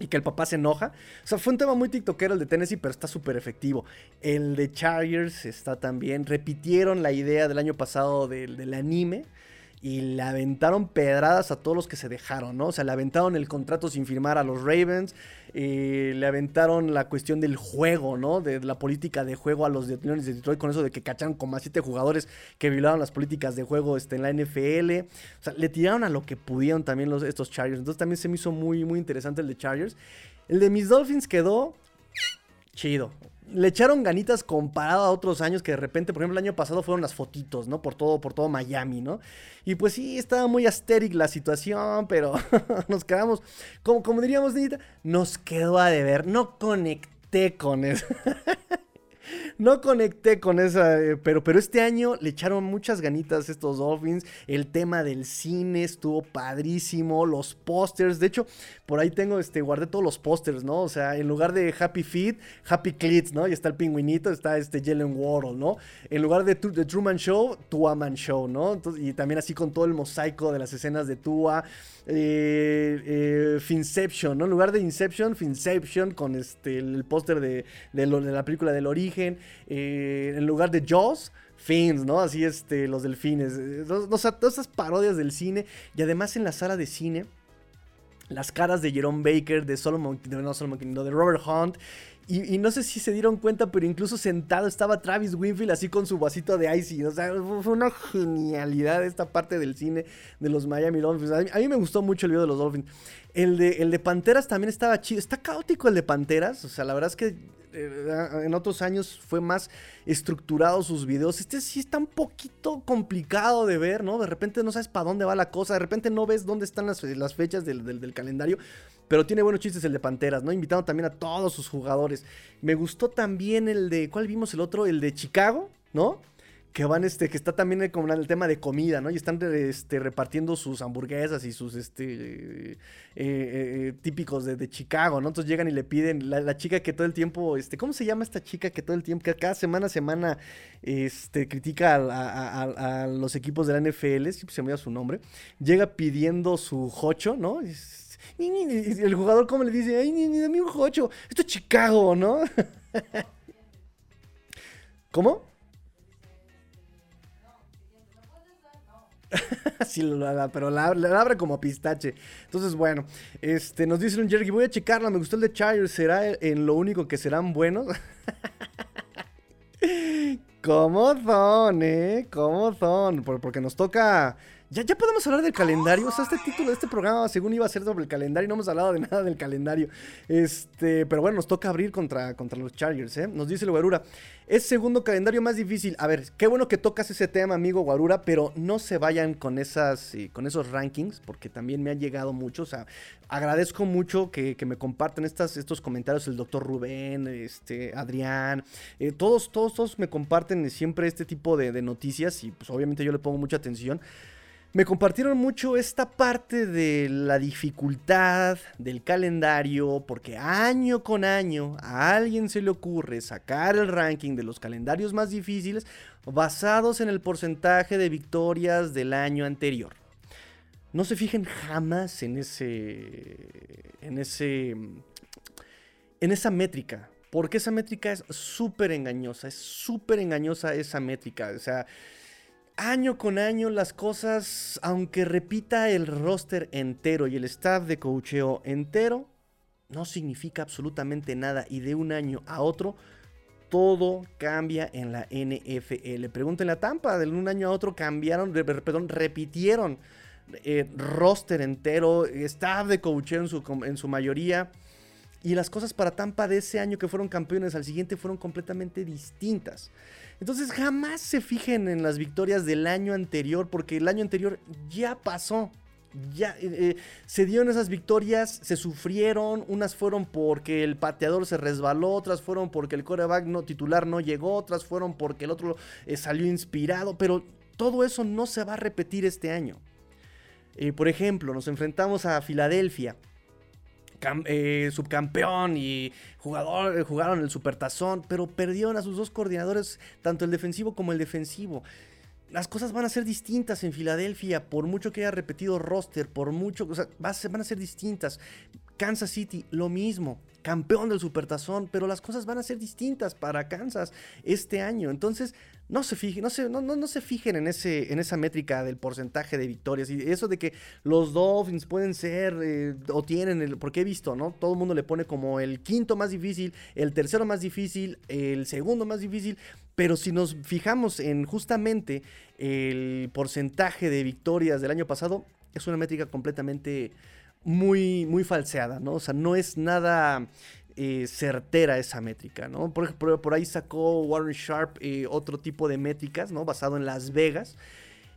Y que el papá se enoja. O sea, fue un tema muy tiktokero el de Tennessee, pero está súper efectivo. El de Chargers está también. Repitieron la idea del año pasado del anime y le aventaron pedradas a todos los que se dejaron, ¿no? O sea, le aventaron el contrato sin firmar a los Ravens, eh, le aventaron la cuestión del juego, ¿no? De, la política de juego a los de de Detroit con eso de que cacharon como a siete jugadores que violaron las políticas de juego este, en la NFL. O sea, le tiraron a lo que pudieron también los, estos Chargers. Entonces también se me hizo muy, muy interesante el de Chargers. El de mis Dolphins quedó chido le echaron ganitas comparado a otros años que de repente, por ejemplo, el año pasado fueron las fotitos, ¿no? Por todo, por todo Miami, ¿no? Y pues sí, estaba muy asteric la situación, pero nos quedamos, como, como diríamos, Nita, nos quedó a deber, no conecté con eso. no conecté con esa, eh, pero, pero este año le echaron muchas ganitas estos Dolphins. El tema del cine estuvo padrísimo, los pósters. De hecho, por ahí tengo, este, guardé todos los pósters, ¿no? O sea, en lugar de Happy Feet, Happy Clits, ¿no? Y está el pingüinito, está este Jalen Wardle, ¿no? En lugar de, The Truman Show, Tuaman Show, ¿no? y también así con todo el mosaico de las escenas de Tua. Eh, eh, Finception, ¿no? En lugar de Inception, Finception con este, el póster de, de, la película del origen. Eh, en lugar de Jaws, Fins, ¿no? Así este, los delfines. O sea, todas esas parodias del cine. Y además en la sala de cine las caras de Jerome Baker, de Solomon, no Solomon, no, de Robert Hunt y, no sé si se dieron cuenta, pero incluso sentado estaba Travis Winfield así con su vasito de icy. O sea, fue una genialidad esta parte del cine de los Miami Dolphins. A mí, me gustó mucho el video de los Dolphins. El de, el de Panteras también estaba chido. Está caótico el de Panteras. O sea, la verdad es que eh, en otros años fue más estructurado sus videos. Este sí está un poquito complicado de ver, ¿no? De repente no sabes para dónde va la cosa. De repente no ves dónde están las, fechas del, del calendario. Pero tiene buenos chistes el de Panteras, ¿no? Invitando también a todos sus jugadores. Me gustó también el de. ¿Cuál vimos el otro? El de Chicago, ¿no? que van, este, que está también como el tema de comida, ¿no? Y están este, repartiendo sus hamburguesas y sus, este, eh, eh, eh, típicos de, Chicago, ¿no? Entonces llegan y le piden, la, chica que todo el tiempo, este, ¿cómo se llama esta chica que todo el tiempo, que cada semana a semana, este, critica a, los equipos de la NFL, si se me da su nombre, llega pidiendo su hocho, ¿no? Y, el jugador como le dice, ay, dame un hocho, esto es Chicago, ¿no? ¿Cómo? sí, pero la, abre como pistache. Entonces, bueno, este, nos dice un Jerry, voy a checarla, me gustó el de Chargers, ¿será en lo único que serán buenos? ¿Cómo son, eh? ¿Cómo son? Porque nos toca ya, ya podemos hablar del calendario. O sea, este título de este programa, según iba a ser sobre el calendario, no hemos hablado de nada del calendario. Este, pero bueno, nos toca abrir contra, contra los Chargers, ¿eh? Nos dice el Guarura. Es segundo calendario más difícil. A ver, qué bueno que tocas ese tema, amigo Guarura, pero no se vayan con esas, eh, con esos rankings, porque también me han llegado muchos. O sea, agradezco mucho que, me compartan estas, estos comentarios, el doctor Rubén, este, Adrián, eh, todos, todos, todos me comparten siempre este tipo de, de noticias y pues obviamente yo le pongo mucha atención me compartieron mucho esta parte de la dificultad del calendario, porque año con año a alguien se le ocurre sacar el ranking de los calendarios más difíciles basados en el porcentaje de victorias del año anterior. No se fijen jamás en ese en ese en esa métrica, porque esa métrica es súper engañosa, es súper engañosa esa métrica, o sea, año con año las cosas, aunque repita el roster entero y el staff de coacheo entero, no significa absolutamente nada y de un año a otro todo cambia en la NFL. Pregúntenle a Tampa, de un año a otro cambiaron, perdón, repitieron eh, roster entero, staff de coacheo en su, en su mayoría. Y las cosas para Tampa de ese año que fueron campeones al siguiente fueron completamente distintas. Entonces jamás se fijen en las victorias del año anterior, porque el año anterior ya pasó. Ya eh, eh, se dieron esas victorias, se sufrieron, unas fueron porque el pateador se resbaló, otras fueron porque el coreback no, titular no llegó, otras fueron porque el otro eh, salió inspirado, pero todo eso no se va a repetir este año. por ejemplo, nos enfrentamos a Filadelfia eh, subcampeón y jugador, eh, jugaron el supertazón, pero perdieron a sus dos coordinadores, tanto el defensivo como el defensivo. Las cosas van a ser distintas en Filadelfia, por mucho que haya repetido roster, por mucho, o sea, van a ser distintas. Kansas City, lo mismo, campeón del Supertazón, pero las cosas van a ser distintas para Kansas este año. Entonces, no se fijen, no se, no, no, se fijen en, ese, en esa métrica del porcentaje de victorias. Y eso de que los Dolphins pueden ser eh, o tienen, el, porque he visto, ¿no? Todo el mundo le pone como el quinto más difícil, el tercero más difícil, el segundo más difícil. Pero si nos fijamos en justamente el porcentaje de victorias del año pasado, es una métrica completamente muy, muy falseada, ¿no? O sea, no es nada eh, certera esa métrica, ¿no? Por, por, ahí sacó Warren Sharp eh, otro tipo de métricas, ¿no? Basado en Las Vegas.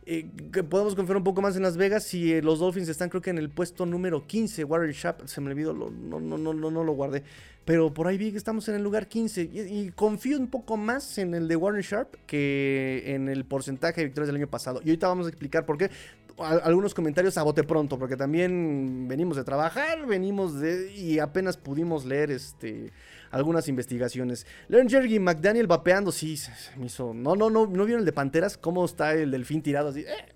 Eh, que podemos confiar un poco más en Las Vegas si los Dolphins están creo que en el puesto número 15. Warren Sharp, se me olvidó, no, no, no, no, no lo guardé. Pero por ahí vi que estamos en el lugar 15. Y, confío un poco más en el de Warren Sharp que en el porcentaje de victorias del año pasado. Y ahorita vamos a explicar por qué algunos comentarios a bote pronto, porque también venimos de trabajar, venimos de. y apenas pudimos leer este algunas investigaciones. Leon Jerry McDaniel vapeando, sí, me hizo. No, no, no, no vieron el de Panteras, cómo está el delfín tirado así. Eh,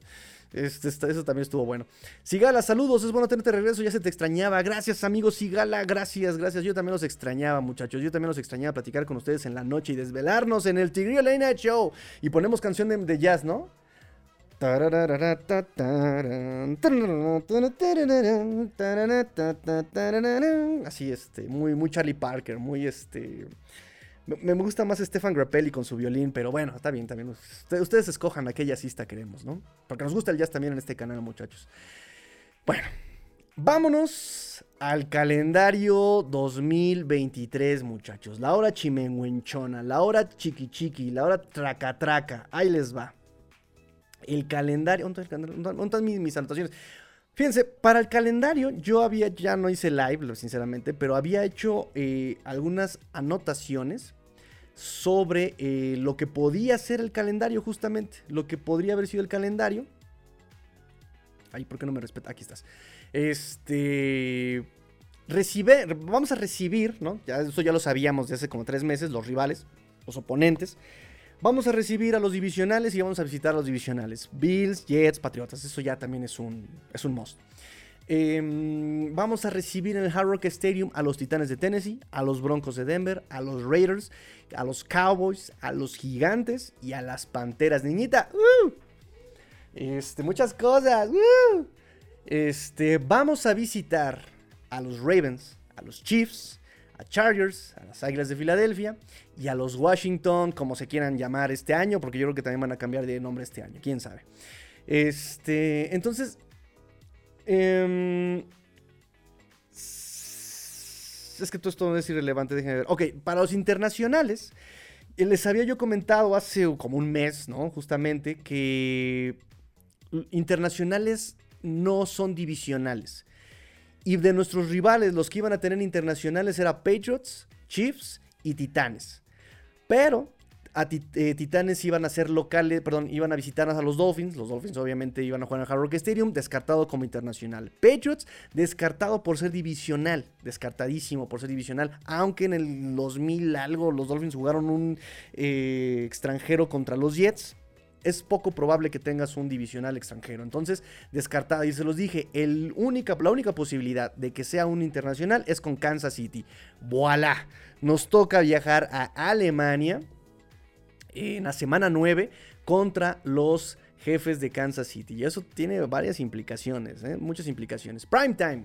este, eso también estuvo bueno. Sigala, saludos, es bueno tenerte regreso, ya se te extrañaba. Gracias, amigos Sigala, gracias, gracias. Yo también los extrañaba, muchachos. Yo también los extrañaba platicar con ustedes en la noche y desvelarnos en el Tigrillo Night Show. Y ponemos canción de jazz, ¿no? Así, este, muy, muy Charlie Parker, muy este. Me, gusta más Stefan Grappelli con su violín, pero bueno, está bien también. Ustedes, escojan a qué jazzista queremos, ¿no? Porque nos gusta el jazz también en este canal, muchachos. Bueno, vámonos al calendario 2023, muchachos. La hora chimenguenchona, la hora chiqui chiqui, la hora traca traca. Ahí les va el calendario. ¿Dónde están mis, anotaciones? Fíjense, para el calendario yo había, ya no hice live, sinceramente, pero había hecho eh, algunas anotaciones sobre eh, lo que podía ser el calendario justamente, lo que podría haber sido el calendario. Ay, ¿por qué no me respeta? Aquí estás. Este... Recibe, vamos a recibir, ¿no? Ya, eso ya lo sabíamos de hace como tres meses, los rivales, los oponentes. Vamos a recibir a los divisionales y vamos a visitar a los divisionales. Bills, Jets, Patriotas. Eso ya también es un, es un must. Em, vamos a recibir en el Hard Rock Stadium a los Titanes de Tennessee, a los Broncos de Denver, a los Raiders, a los Cowboys, a los Gigantes y a las Panteras. Niñita, este, muchas cosas. Este, vamos a visitar a los Ravens, a los Chiefs, a Chargers, a las Águilas de Filadelfia y a los Washington, como se quieran llamar este año, porque yo creo que también van a cambiar de nombre este año, quién sabe. Este, entonces, Em, es que todo esto es irrelevante, déjenme ver. Ok, para los internacionales, eh, les había yo comentado hace como un mes, ¿no? Justamente, que internacionales no son divisionales. Y de nuestros rivales, los que iban a tener internacionales eran Patriots, Chiefs y Titanes. Pero a eh, Titanes iban a ser locales, perdón, iban a visitar a los Dolphins. Los Dolphins obviamente iban a jugar en Hard Rock Stadium, descartado como internacional. Patriots, descartado por ser divisional, descartadísimo por ser divisional, aunque en el 2000 algo los Dolphins jugaron un eh, extranjero contra los Jets. Es poco probable que tengas un divisional extranjero. Entonces, descartada. Y se los dije, el única, la única posibilidad de que sea un internacional es con Kansas City. ¡Voilá! Nos toca viajar a Alemania en la semana 9 contra los jefes de Kansas City. Y eso tiene varias implicaciones, ¿eh? muchas implicaciones. Prime time.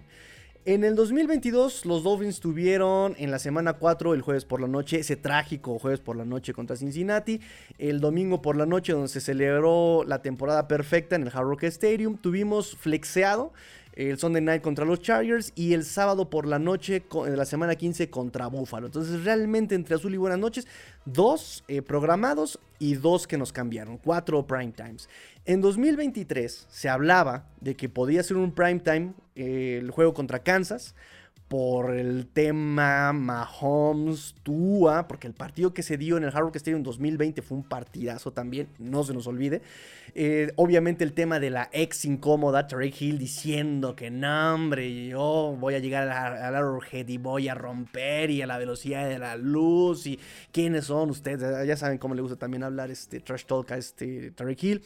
En el 2022 los Dolphins tuvieron en la semana 4 el jueves por la noche ese trágico jueves por la noche contra Cincinnati, el domingo por la noche donde se celebró la temporada perfecta en el Hard Rock Stadium, tuvimos flexeado el Sunday Night contra los Chargers y el sábado por la noche de la semana 15 contra Buffalo. Entonces realmente entre azul y buenas noches, dos eh, programados y dos que nos cambiaron, cuatro prime times. En 2023 se hablaba de que podía ser un prime time eh, el juego contra Kansas por el tema Mahomes, Tua, porque el partido que se dio en el Hard Rock Stadium en 2020 fue un partidazo también, no se nos olvide. Eh, obviamente el tema de la ex incómoda, Trey Hill diciendo que no, hombre, yo voy a llegar al Arrowhead y voy a romper y a la velocidad de la luz y quiénes son ustedes, ya saben cómo le gusta también hablar este trash talk a este Tarek Hill.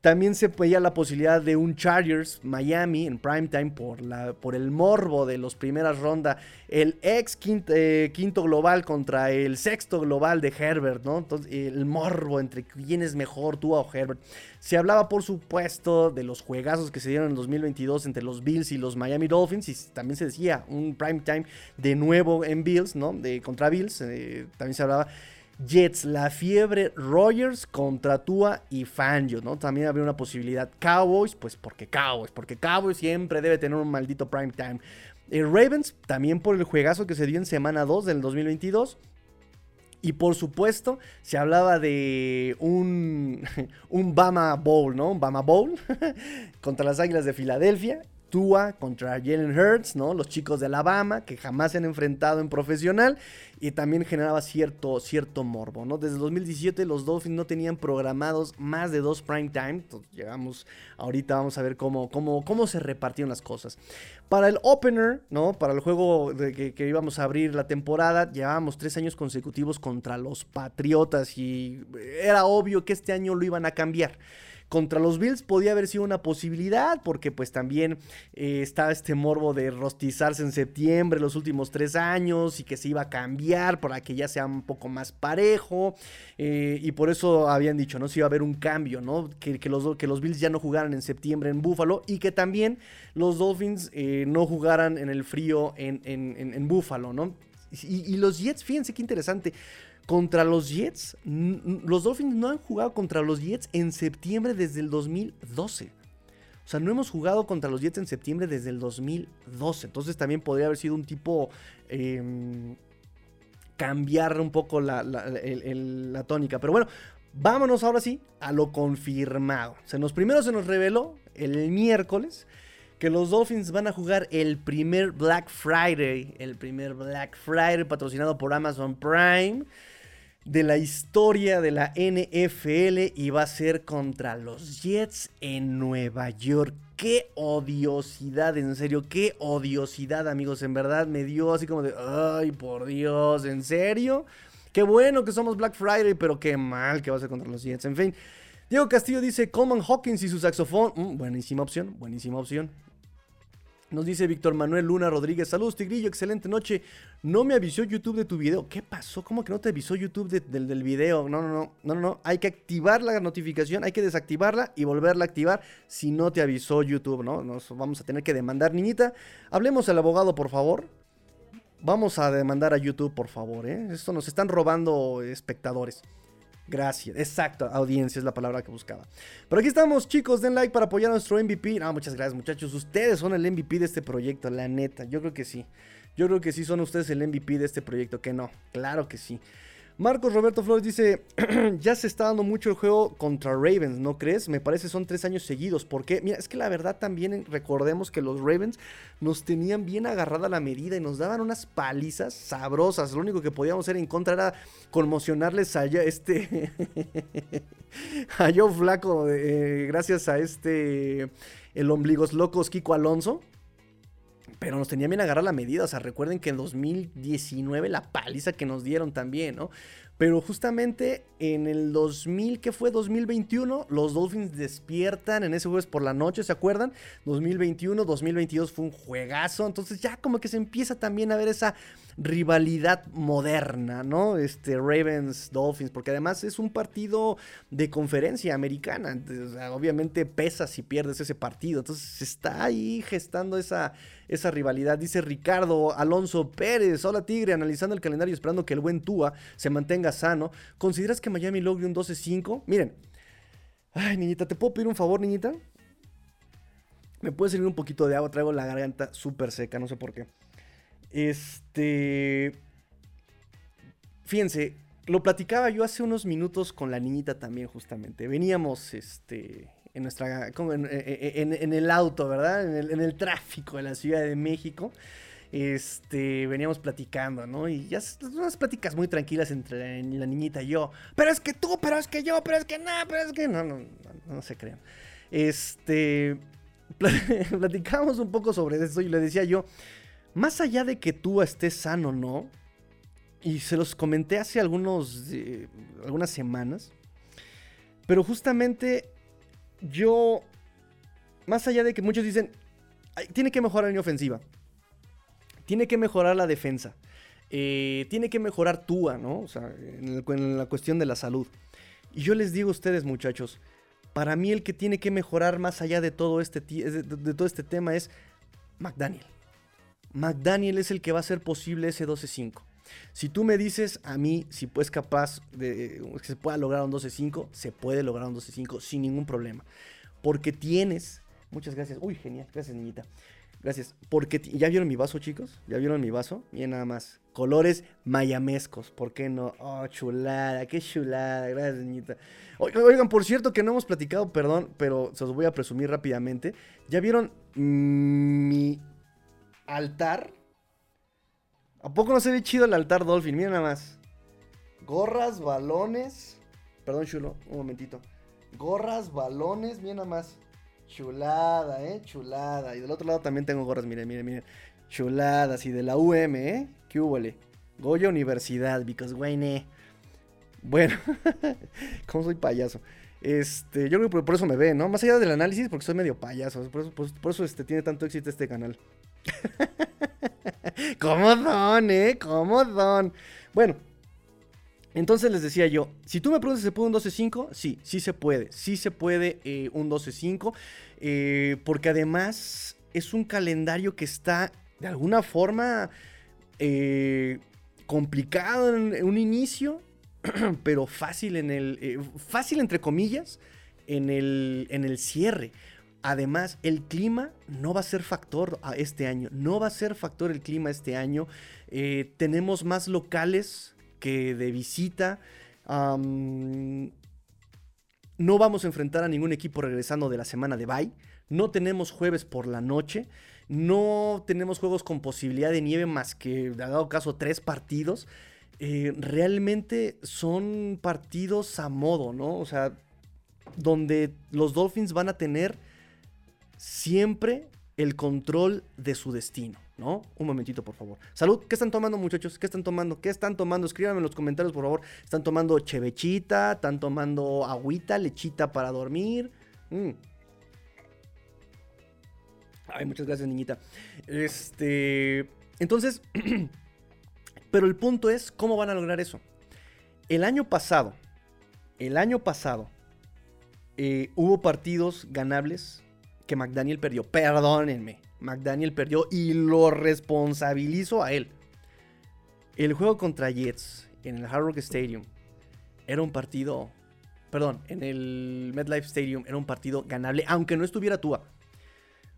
También se veía la posibilidad de un Chargers Miami en primetime por, la, por el morbo de los primeras rondas. El ex eh, quinto, global contra el sexto global de Herbert, ¿no? Entonces, el morbo entre quién es mejor, tú o Herbert. Se hablaba, por supuesto, de los juegazos que se dieron en 2022 entre los Bills y los Miami Dolphins. Y también se decía un primetime de nuevo en Bills, ¿no? De, contra Bills. Eh, también se hablaba. Jets, la fiebre, Rogers contra Tua y Fangio, ¿no? También habría una posibilidad. Cowboys, pues porque Cowboys, porque Cowboys siempre debe tener un maldito prime time. Eh, Ravens, también por el juegazo que se dio en semana 2 del 2022. Y por supuesto, se hablaba de un, un Bama Bowl, ¿no? Un Bama Bowl contra las Águilas de Filadelfia. Tua contra Jalen Hurts, ¿no? Los chicos de Alabama que jamás se han enfrentado en profesional y también generaba cierto, cierto morbo, ¿no? Desde 2017 los Dolphins no tenían programados más de dos prime time. llegamos, ahorita vamos a ver cómo, cómo, cómo se repartieron las cosas. Para el opener, ¿no? Para el juego de que, que íbamos a abrir la temporada, llevábamos tres años consecutivos contra los Patriotas y era obvio que este año lo iban a cambiar. Contra los Bills podía haber sido una posibilidad porque pues también eh, estaba este morbo de rostizarse en septiembre los últimos tres años y que se iba a cambiar para que ya sea un poco más parejo eh, y por eso habían dicho, ¿no? Si iba a haber un cambio, ¿no? Que, los, que los Bills ya no jugaran en septiembre en Buffalo y que también los Dolphins eh, no jugaran en el frío en, en, Buffalo, ¿no? Y, y, los Jets, fíjense qué interesante. Contra los Jets, los Dolphins no han jugado contra los Jets en septiembre desde el 2012. O sea, no hemos jugado contra los Jets en septiembre desde el 2012. Entonces también podría haber sido un tipo... Em, cambiar un poco la, la, tónica. Pero bueno, vámonos ahora sí a lo confirmado. Se nos, primero se nos reveló el miércoles que los Dolphins van a jugar el primer Black Friday. El primer Black Friday patrocinado por Amazon Prime. De la historia de la NFL y va a ser contra los Jets en Nueva York. Qué odiosidad, en serio, qué odiosidad, amigos. En verdad me dio así como de, ay, por Dios, ¿en serio? Qué bueno que somos Black Friday, pero qué mal que va a ser contra los Jets. En fin, Diego Castillo dice, Coleman Hawkins y su saxofón. Mm, buenísima opción, buenísima opción. Nos dice Víctor Manuel Luna Rodríguez. Saludos, Tigrillo. Excelente noche. No me avisó YouTube de tu video. ¿Qué pasó? ¿Cómo que no te avisó YouTube del, video? No, no, no. No, no. Hay que activar la notificación. Hay que desactivarla y volverla a activar si no te avisó YouTube, ¿no? Nos vamos a tener que demandar, niñita. Hablemos al abogado, por favor. Vamos a demandar a YouTube, por favor, ¿eh? Esto nos están robando espectadores. Gracias. Exacto, audiencia es la palabra que buscaba. Pero aquí estamos, chicos. Den like para apoyar a nuestro MVP. No, muchas gracias, muchachos. Ustedes son el MVP de este proyecto, la neta. Yo creo que sí. Yo creo que sí son ustedes el MVP de este proyecto. Que no, claro que sí. Marcos Roberto Flores dice, ya se está dando mucho el juego contra Ravens, ¿no crees? Me parece son tres años seguidos. ¿Por qué? Mira, es que la verdad también recordemos que los Ravens nos tenían bien agarrada la medida y nos daban unas palizas sabrosas. Lo único que podíamos hacer en contra era conmocionarles a este... a Joe Flaco, eh, gracias a este... El ombligos locos Kiko Alonso. Pero nos tenía bien agarrar la medida. O sea, recuerden que en 2019 la paliza que nos dieron también, ¿no? Pero justamente en el 2000, ¿qué fue? 2021, los Dolphins despiertan en ese jueves por la noche, ¿se acuerdan? 2021, 2022 fue un juegazo. Entonces ya como que se empieza también a ver esa rivalidad moderna, ¿no? Este Ravens Dolphins, porque además es un partido de conferencia americana, obviamente pesa si pierdes ese partido, entonces está ahí gestando esa, esa rivalidad. Dice Ricardo Alonso Pérez, hola Tigre, analizando el calendario esperando que el buen Tua se mantenga sano. ¿Consideras que Miami logre un 12-5? Miren, ay niñita, ¿te puedo pedir un favor, niñita? Me puede servir un poquito de agua, traigo la garganta súper seca, no sé por qué. Este. Fíjense, lo platicaba yo hace unos minutos con la niñita también, justamente. Veníamos, este. En nuestra. En, el auto, ¿verdad? En el, tráfico de la Ciudad de México. Este, veníamos platicando, ¿no? Y ya unas pláticas muy tranquilas entre la niñita y yo. Pero es que tú, pero es que yo, pero es que no, pero es que no, no, no, no se crean. Este, platicamos un poco sobre eso y le decía yo, más allá de que tú estés sano, ¿no? Y se los comenté hace algunos, eh, algunas semanas. Pero justamente yo, más allá de que muchos dicen, tiene que mejorar la línea ofensiva. Tiene que mejorar la defensa. Eh, tiene que mejorar Tua, ¿no? O sea, en, la cuestión de la salud. Y yo les digo a ustedes, muchachos, para mí el que tiene que mejorar más allá de todo este, de todo este tema es McDaniel. McDaniel es el que va a hacer posible ese 12-5. Si tú me dices a mí si puedes capaz de que se pueda lograr un 12-5, se puede lograr un 12-5 sin ningún problema. Porque tienes. Muchas gracias. Uy, genial. Gracias, niñita. Gracias. Porque ya vieron mi vaso, chicos. Ya vieron mi vaso. Bien, nada más. Colores mayamescos. ¿Por qué no? Oh, chulada. Qué chulada. Gracias, niñita. Oigan, por cierto que no hemos platicado, perdón, pero se los voy a presumir rápidamente. ¿Ya vieron mi altar. ¿A poco no se ve chido el altar Dolphin? Miren nada más. Gorras, balones. Perdón, chulo, un momentito. Gorras, balones, miren nada más. Chulada, eh, chulada. Y del otro lado también tengo gorras, miren, miren, miren. Chuladas. Y de la UM, eh. ¿Qué hubo, Goya Universidad, because güey, Bueno, como soy payaso. Este, yo creo que por eso me ve, ¿no? Más allá del análisis, porque soy medio payaso. Por eso, por, eso este, tiene tanto éxito este canal. ¿Cómo don, eh? ¿Cómo don? Bueno, entonces les decía yo, si tú me preguntas si se puede un 12-5, sí, sí se puede, sí se puede eh, un 12-5, eh, porque además es un calendario que está de alguna forma eh, complicado en un inicio, pero fácil en el, fácil entre comillas, en el, en el cierre. Además, el clima no va a ser factor este año. No va a ser factor el clima este año. Eh, tenemos más locales que de visita. no vamos a enfrentar a ningún equipo regresando de la semana de bye. No tenemos jueves por la noche. No tenemos juegos con posibilidad de nieve más que, dado caso, tres partidos. eh, realmente son partidos a modo, ¿no? O sea, donde los Dolphins van a tener siempre el control de su destino, ¿no? Un momentito, por favor. Salud, ¿qué están tomando, muchachos? ¿Qué están tomando? ¿Qué están tomando? Escríbanme en los comentarios, por favor. ¿Están tomando chevechita? ¿Están tomando agüita, lechita para dormir? Mm. Ay, muchas gracias, niñita. Este. Entonces. pero el punto es, ¿cómo van a lograr eso? El año pasado. El año pasado. Eh, hubo partidos ganables que McDaniel perdió. Perdónenme. McDaniel perdió y lo responsabilizo a él. El juego contra Jets en el Hard Rock Stadium era un partido. Perdón, en el MetLife Stadium era un partido ganable, aunque no estuviera Tua.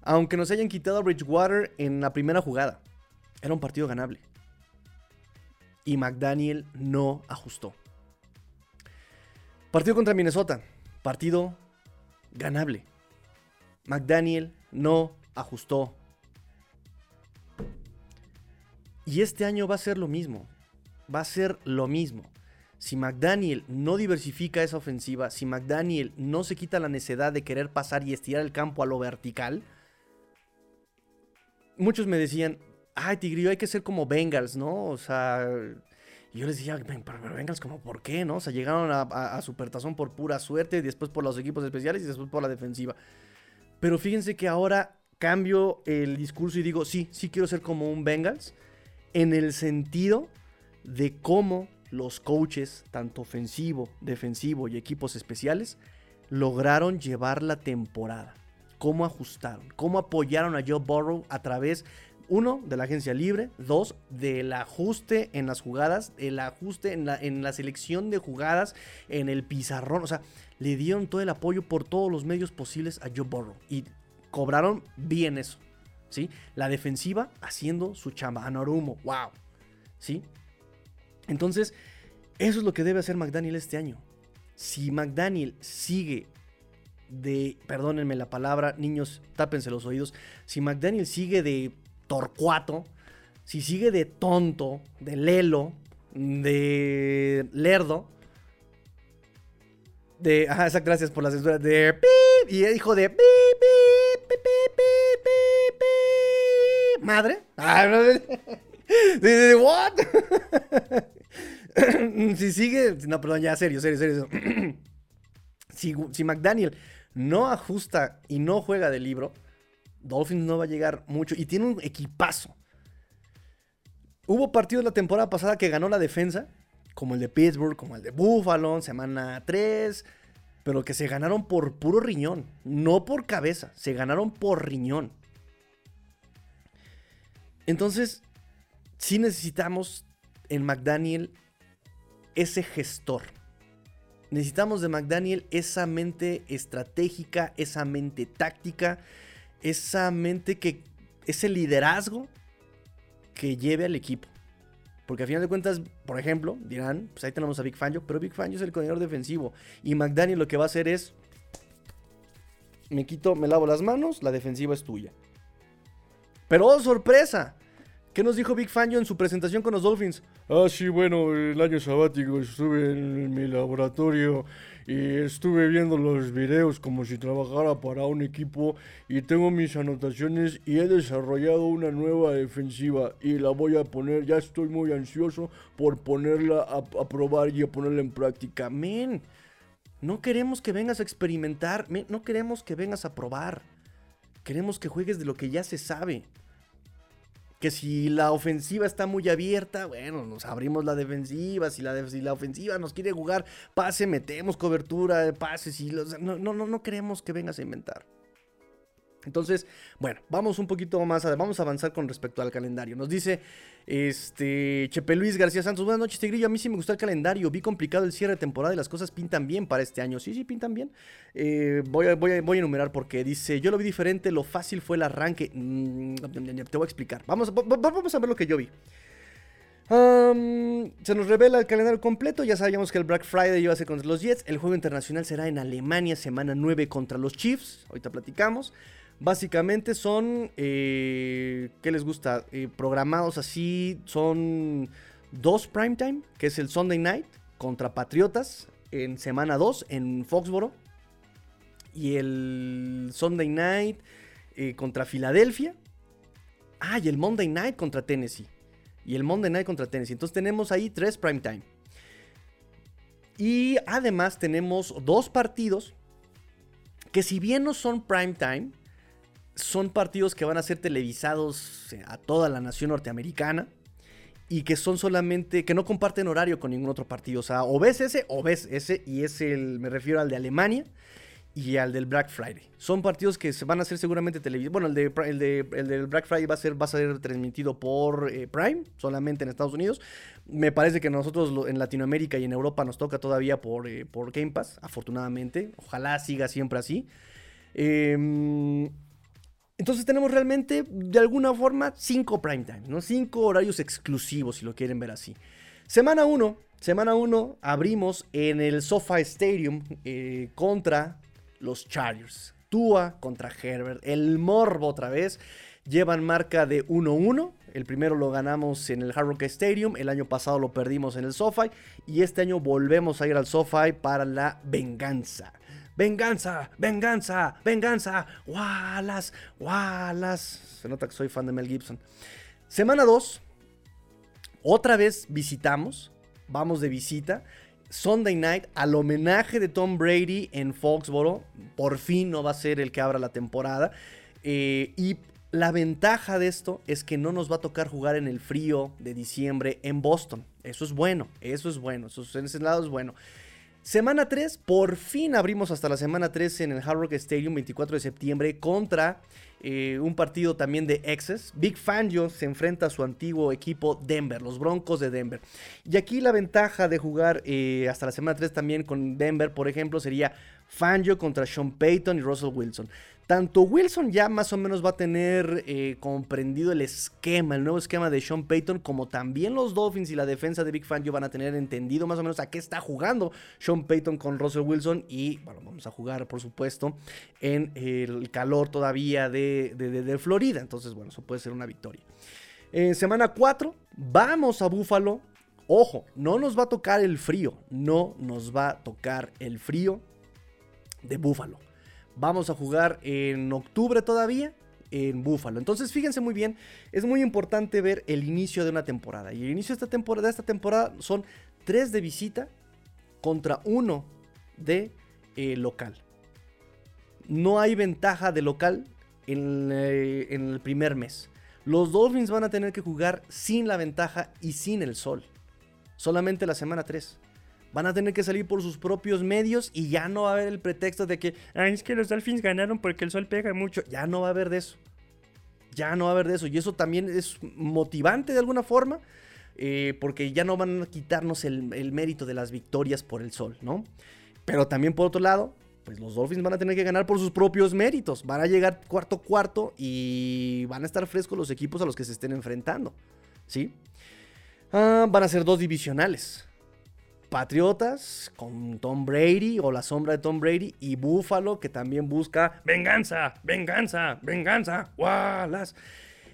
Aunque nos hayan quitado a Bridgewater en la primera jugada. Era un partido ganable. Y McDaniel no ajustó. Partido contra Minnesota. Partido ganable. McDaniel no ajustó. Y este año va a ser lo mismo. Va a ser lo mismo. Si McDaniel no diversifica esa ofensiva, si McDaniel no se quita la necedad de querer pasar y estirar el campo a lo vertical, muchos me decían, ay, Tigrillo, hay que ser como Bengals, ¿no? O sea, yo les decía, pero Bengals, como por qué, no? O sea, llegaron a, a, Supertazón por pura suerte, después por los equipos especiales y después por la defensiva. Pero fíjense que ahora cambio el discurso y digo, sí, sí quiero ser como un Bengals, en el sentido de cómo los coaches, tanto ofensivo, defensivo y equipos especiales, lograron llevar la temporada. Cómo ajustaron, cómo apoyaron a Joe Burrow a través, uno, de la agencia libre, dos, del ajuste en las jugadas, el ajuste en la, en la selección de jugadas, en el pizarrón, o sea, le dieron todo el apoyo por todos los medios posibles a Joe Burrow y cobraron bien eso, ¿sí? La defensiva haciendo su chamba, Anorumo, wow, ¿sí? Entonces, eso es lo que debe hacer McDaniel este año. Si McDaniel sigue de, perdónenme la palabra, niños, tápense los oídos, si McDaniel sigue de torcuato, si sigue de tonto, de lelo, de lerdo, de, ajá, esas gracias por la censura, de pip, y hijo de madre, what? si sigue, no, perdón, ya, serio, serio, serio. si, si McDaniel no ajusta y no juega de libro, Dolphins no va a llegar mucho. Y tiene un equipazo. Hubo partidos la temporada pasada que ganó la defensa, como el de Pittsburgh, como el de Buffalo, semana 3, pero que se ganaron por puro riñón, no por cabeza, se ganaron por riñón. Entonces, sí necesitamos en McDaniel ese gestor Necesitamos de McDaniel esa mente estratégica, esa mente táctica, esa mente que, ese liderazgo que lleve al equipo. Porque a final de cuentas, por ejemplo, dirán, pues ahí tenemos a Big Fangio, pero Big Fangio es el coordinador defensivo. Y McDaniel lo que va a hacer es, me quito, me lavo las manos, la defensiva es tuya. Pero oh, sorpresa, ¿Qué nos dijo Big Fangio en su presentación con los Dolphins? Ah, sí, bueno, el año sabático estuve en mi laboratorio y estuve viendo los videos como si trabajara para un equipo y tengo mis anotaciones y he desarrollado una nueva defensiva y la voy a poner, ya estoy muy ansioso por ponerla a, a probar y a ponerla en práctica. Men, no queremos que vengas a experimentar, no queremos que vengas a probar. Queremos que juegues de lo que ya se sabe que si la ofensiva está muy abierta, bueno, nos abrimos la defensiva. Si la, la ofensiva nos quiere jugar pase, metemos cobertura, pases. Y no, no, no, no queremos que vengas a inventar. Entonces, bueno, vamos un poquito más, vamos a avanzar con respecto al calendario. Nos dice este Chepe Luis García Santos, buenas noches Tigrillo, a mí sí me gustó el calendario, vi complicado el cierre de temporada y las cosas pintan bien para este año. Sí, sí, pintan bien. Eh, voy, a, enumerar porque dice, yo lo vi diferente, lo fácil fue el arranque. Mm, te voy a explicar. Vamos, vamos a ver lo que yo vi. se nos revela el calendario completo. Ya sabíamos que el Black Friday iba a ser contra los Jets. El juego internacional será en Alemania, semana 9 contra los Chiefs. Ahorita platicamos. Básicamente son, eh, ¿qué les gusta? Eh, programados así, son dos primetime, que es el Sunday Night contra Patriotas en semana 2 en Foxboro. Y el Sunday Night eh, contra Filadelfia. Ah, y el Monday Night contra Tennessee. Y el Monday Night contra Tennessee. Entonces tenemos ahí tres primetime. Y además tenemos dos partidos que si bien no son primetime, son partidos que van a ser televisados a toda la nación norteamericana y que son solamente, que no comparten horario con ningún otro partido. O sea, o ves ese o ves ese, y es el, me refiero al de Alemania y al del Black Friday. Son partidos que se van a hacer seguramente televisados. Bueno, el, de, el, de, el del Black Friday va a ser, va a ser transmitido por eh, Prime, solamente en Estados Unidos. Me parece que nosotros en Latinoamérica y en Europa nos toca todavía por, eh, por Game Pass, afortunadamente. Ojalá siga siempre así. Eh, entonces tenemos realmente, de alguna forma, cinco primetime, ¿no? Cinco horarios exclusivos, si lo quieren ver así. Semana 1, semana 1, abrimos en el SoFi Stadium eh, contra los Chargers. Tua contra Herbert. El morbo otra vez. Llevan marca de 1-1. El primero lo ganamos en el Hard Rock Stadium. El año pasado lo perdimos en el SoFi. Y este año volvemos a ir al SoFi para la venganza venganza, venganza, venganza, Wallace, Wallace. Se nota que soy fan de Mel Gibson. Semana 2, otra vez visitamos, vamos de visita. Sunday Night al homenaje de Tom Brady en Foxboro. Por fin no va a ser el que abra la temporada. Eh, y la ventaja de esto es que no nos va a tocar jugar en el frío de diciembre en Boston. Eso es bueno, eso es bueno, eso en ese lado es bueno. Semana 3, por fin abrimos hasta la semana 3 en el Hard Rock Stadium, 24 de septiembre, contra eh, un partido también de exes. Big Fangio se enfrenta a su antiguo equipo Denver, los Broncos de Denver. Y aquí la ventaja de jugar eh, hasta la semana 3 también con Denver, por ejemplo, sería Fangio contra Sean Payton y Russell Wilson. Tanto Wilson ya más o menos va a tener eh, comprendido el esquema, el nuevo esquema de Sean Payton, como también los Dolphins y la defensa de Big Fangio van a tener entendido más o menos a qué está jugando Sean Payton con Russell Wilson. Y bueno, vamos a jugar, por supuesto, en el calor todavía de, Florida. Entonces, bueno, eso puede ser una victoria. En semana 4, vamos a Buffalo. Ojo, no nos va a tocar el frío, no nos va a tocar el frío de Buffalo. Vamos a jugar en octubre todavía en Búfalo. Entonces, fíjense muy bien, es muy importante ver el inicio de una temporada. Y el inicio de esta temporada, esta temporada son tres de visita contra uno de eh, local. No hay ventaja de local en, eh, en el primer mes. Los Dolphins van a tener que jugar sin la ventaja y sin el sol. Solamente la semana 3 van a tener que salir por sus propios medios y ya no va a haber el pretexto de que, es que los Dolphins ganaron porque el sol pega mucho. Ya no va a haber de eso. Ya no va a haber de eso. Y eso también es motivante de alguna forma. Eh, porque ya no van a quitarnos el, el, mérito de las victorias por el sol, ¿no? Pero también por otro lado, pues los Dolphins van a tener que ganar por sus propios méritos. Van a llegar cuarto cuarto y van a estar frescos los equipos a los que se estén enfrentando, ¿sí? Ah, van a ser dos divisionales. Patriotas con Tom Brady o la sombra de Tom Brady y Buffalo que también busca venganza, venganza, venganza, Wallace.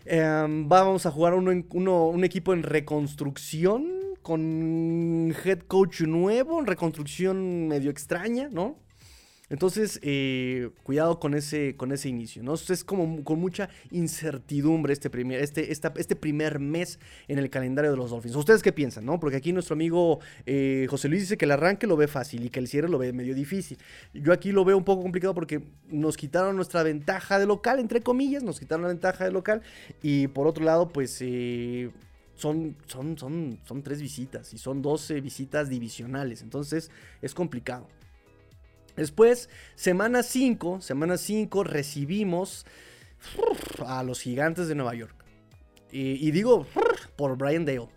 Em, vamos a jugar un equipo en reconstrucción con head coach nuevo, en reconstrucción medio extraña, ¿no? Entonces, eh, cuidado con ese, con ese inicio, ¿no? Es como con mucha incertidumbre este primer, este, este primer mes en el calendario de los Dolphins. ¿Ustedes qué piensan, no? Porque aquí nuestro amigo eh, José Luis dice que el arranque lo ve fácil y que el cierre lo ve medio difícil. Yo aquí lo veo un poco complicado porque nos quitaron nuestra ventaja de local, entre comillas, nos quitaron la ventaja de local y por otro lado, pues... Eh, son, son, son, son tres visitas y son 12 visitas divisionales. Entonces es complicado. Después, semana 5, semana 5 recibimos a los gigantes de Nueva York. Y, digo por Brian Dale.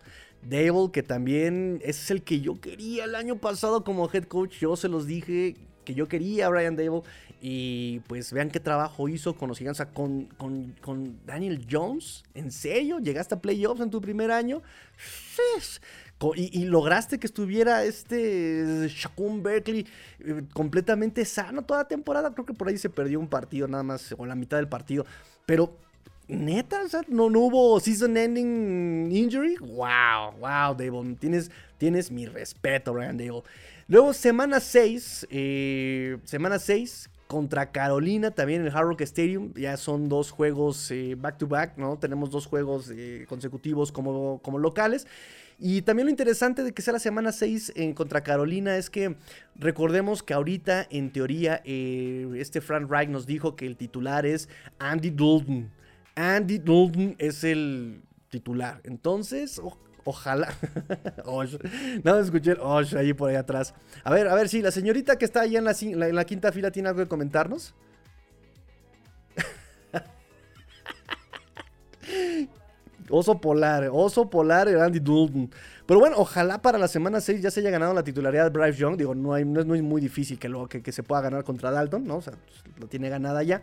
Dale, que también es el que yo quería el año pasado como head coach. Yo se los dije que yo quería a Brian Dale. Y pues vean qué trabajo hizo con los gigantes. con, con, Daniel Jones. ¿En serio? ¿Llegaste a playoffs en tu primer año? Y, lograste que estuviera este Shaquem Berkeley eh, completamente sano toda temporada. Creo que por ahí se perdió un partido nada más, o la mitad del partido. Pero ¿Neta? ¿no, ¿No hubo season ending injury? ¡Wow! ¡Wow, Dable! Tienes, tienes mi respeto, Brian Dable. Luego, semana 6. Eh, semana 6 contra Carolina, también en el Hard Rock Stadium. Ya son dos juegos eh, back to back, ¿no? Tenemos dos juegos eh, consecutivos como, como locales. Y también lo interesante de que sea la semana 6 en contra Carolina es que recordemos que ahorita, en teoría, este Frank Reich nos dijo que el titular es Andy Dalton. Andy Dalton es el titular. Entonces, ojalá. no escuché Osh ahí por ahí atrás. A ver, a ver, si la señorita que está ahí en la, en la quinta fila tiene algo que comentarnos. Oso Polar, Oso Polar, Andy Dalton. Pero bueno, ojalá para la semana 6 ya se haya ganado la titularidad de Bryce Young. Digo, no, es, muy difícil que, lo, que, que, se pueda ganar contra Dalton, ¿no? O sea, pues, lo tiene ganada ya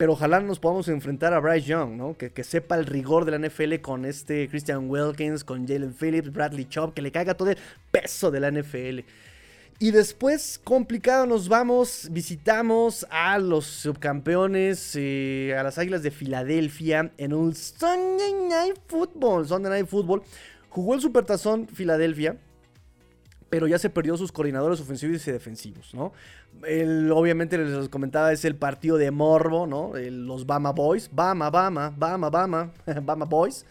pero ojalá nos podamos enfrentar a Bryce Young, ¿no? Que, sepa el rigor de la NFL con este Christian Wilkins, con Jalen Phillips, Bradley Chubb, que le caiga todo el peso de la NFL. Y después, complicado, nos vamos, visitamos a los subcampeones, eh, a las Águilas de Filadelfia en un Sunday Night Football. Sunday Night Football. Jugó el Supertazón Filadelfia pero ya se perdió sus coordinadores ofensivos y defensivos, ¿no? obviamente les comentaba, es el partido de Morbo, ¿no? los Bama Boys, Bama, Bama, Bama, Bama, Bama Boys.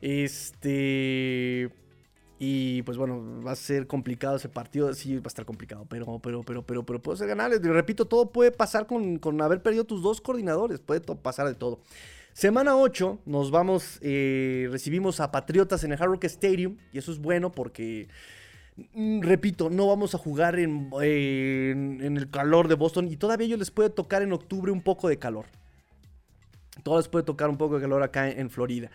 Este... Y pues bueno, va a ser complicado ese partido. Sí, va a estar complicado, pero, pero, pero, pero, pero puede ser ganable. repito, todo puede pasar con, haber perdido tus dos coordinadores. Puede pasar de todo. Semana 8, nos vamos, eh, recibimos a Patriotas en el Hard Rock Stadium. Y eso es bueno porque Mm, repito, no vamos a jugar en, el calor de Boston y todavía ellos les puede tocar en octubre un poco de calor. Todavía les puede tocar un poco de calor acá en, Florida.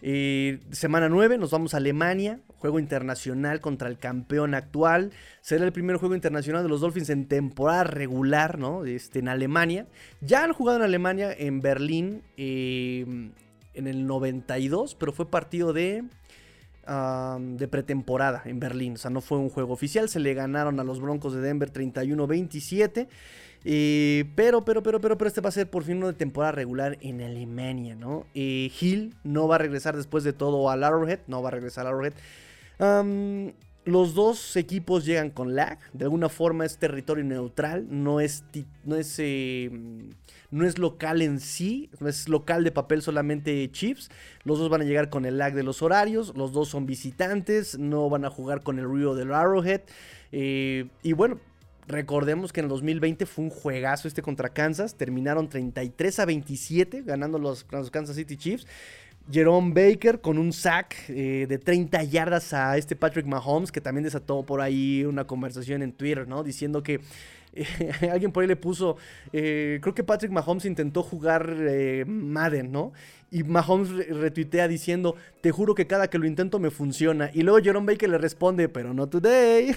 Semana 9 nos vamos a Alemania, juego internacional contra el campeón actual. Será el primer juego internacional de los Dolphins en temporada regular, ¿no? Este, en Alemania. Ya han jugado en Alemania, en Berlín, eh, en el 92, pero fue partido de de pretemporada en Berlín. O sea, no fue un juego oficial. Se le ganaron a los Broncos de Denver 31-27. Pero, pero, pero, pero, pero este va a ser por fin de temporada regular en Alemania, ¿no? Hill no va a regresar después de todo al Arrowhead. No va a regresar al Arrowhead. los dos equipos llegan con lag. De alguna forma es territorio neutral. No es, no es em, no es local en sí, no es local de papel solamente Chiefs. Los dos van a llegar con el lag de los horarios, los dos son visitantes, no van a jugar con el Rio del Arrowhead. Eh, y bueno, recordemos que en el 2020 fue un juegazo este contra Kansas, terminaron 33 a 27 ganando los, Kansas City Chiefs. Jerome Baker con un sack eh, de 30 yardas a este Patrick Mahomes, que también desató por ahí una conversación en Twitter, ¿no? Diciendo que alguien por ahí le puso, eh, creo que Patrick Mahomes intentó jugar eh, Madden, ¿no? Y Mahomes retuitea diciendo, te juro que cada que lo intento me funciona. Y luego Jerome Baker le responde, pero no today.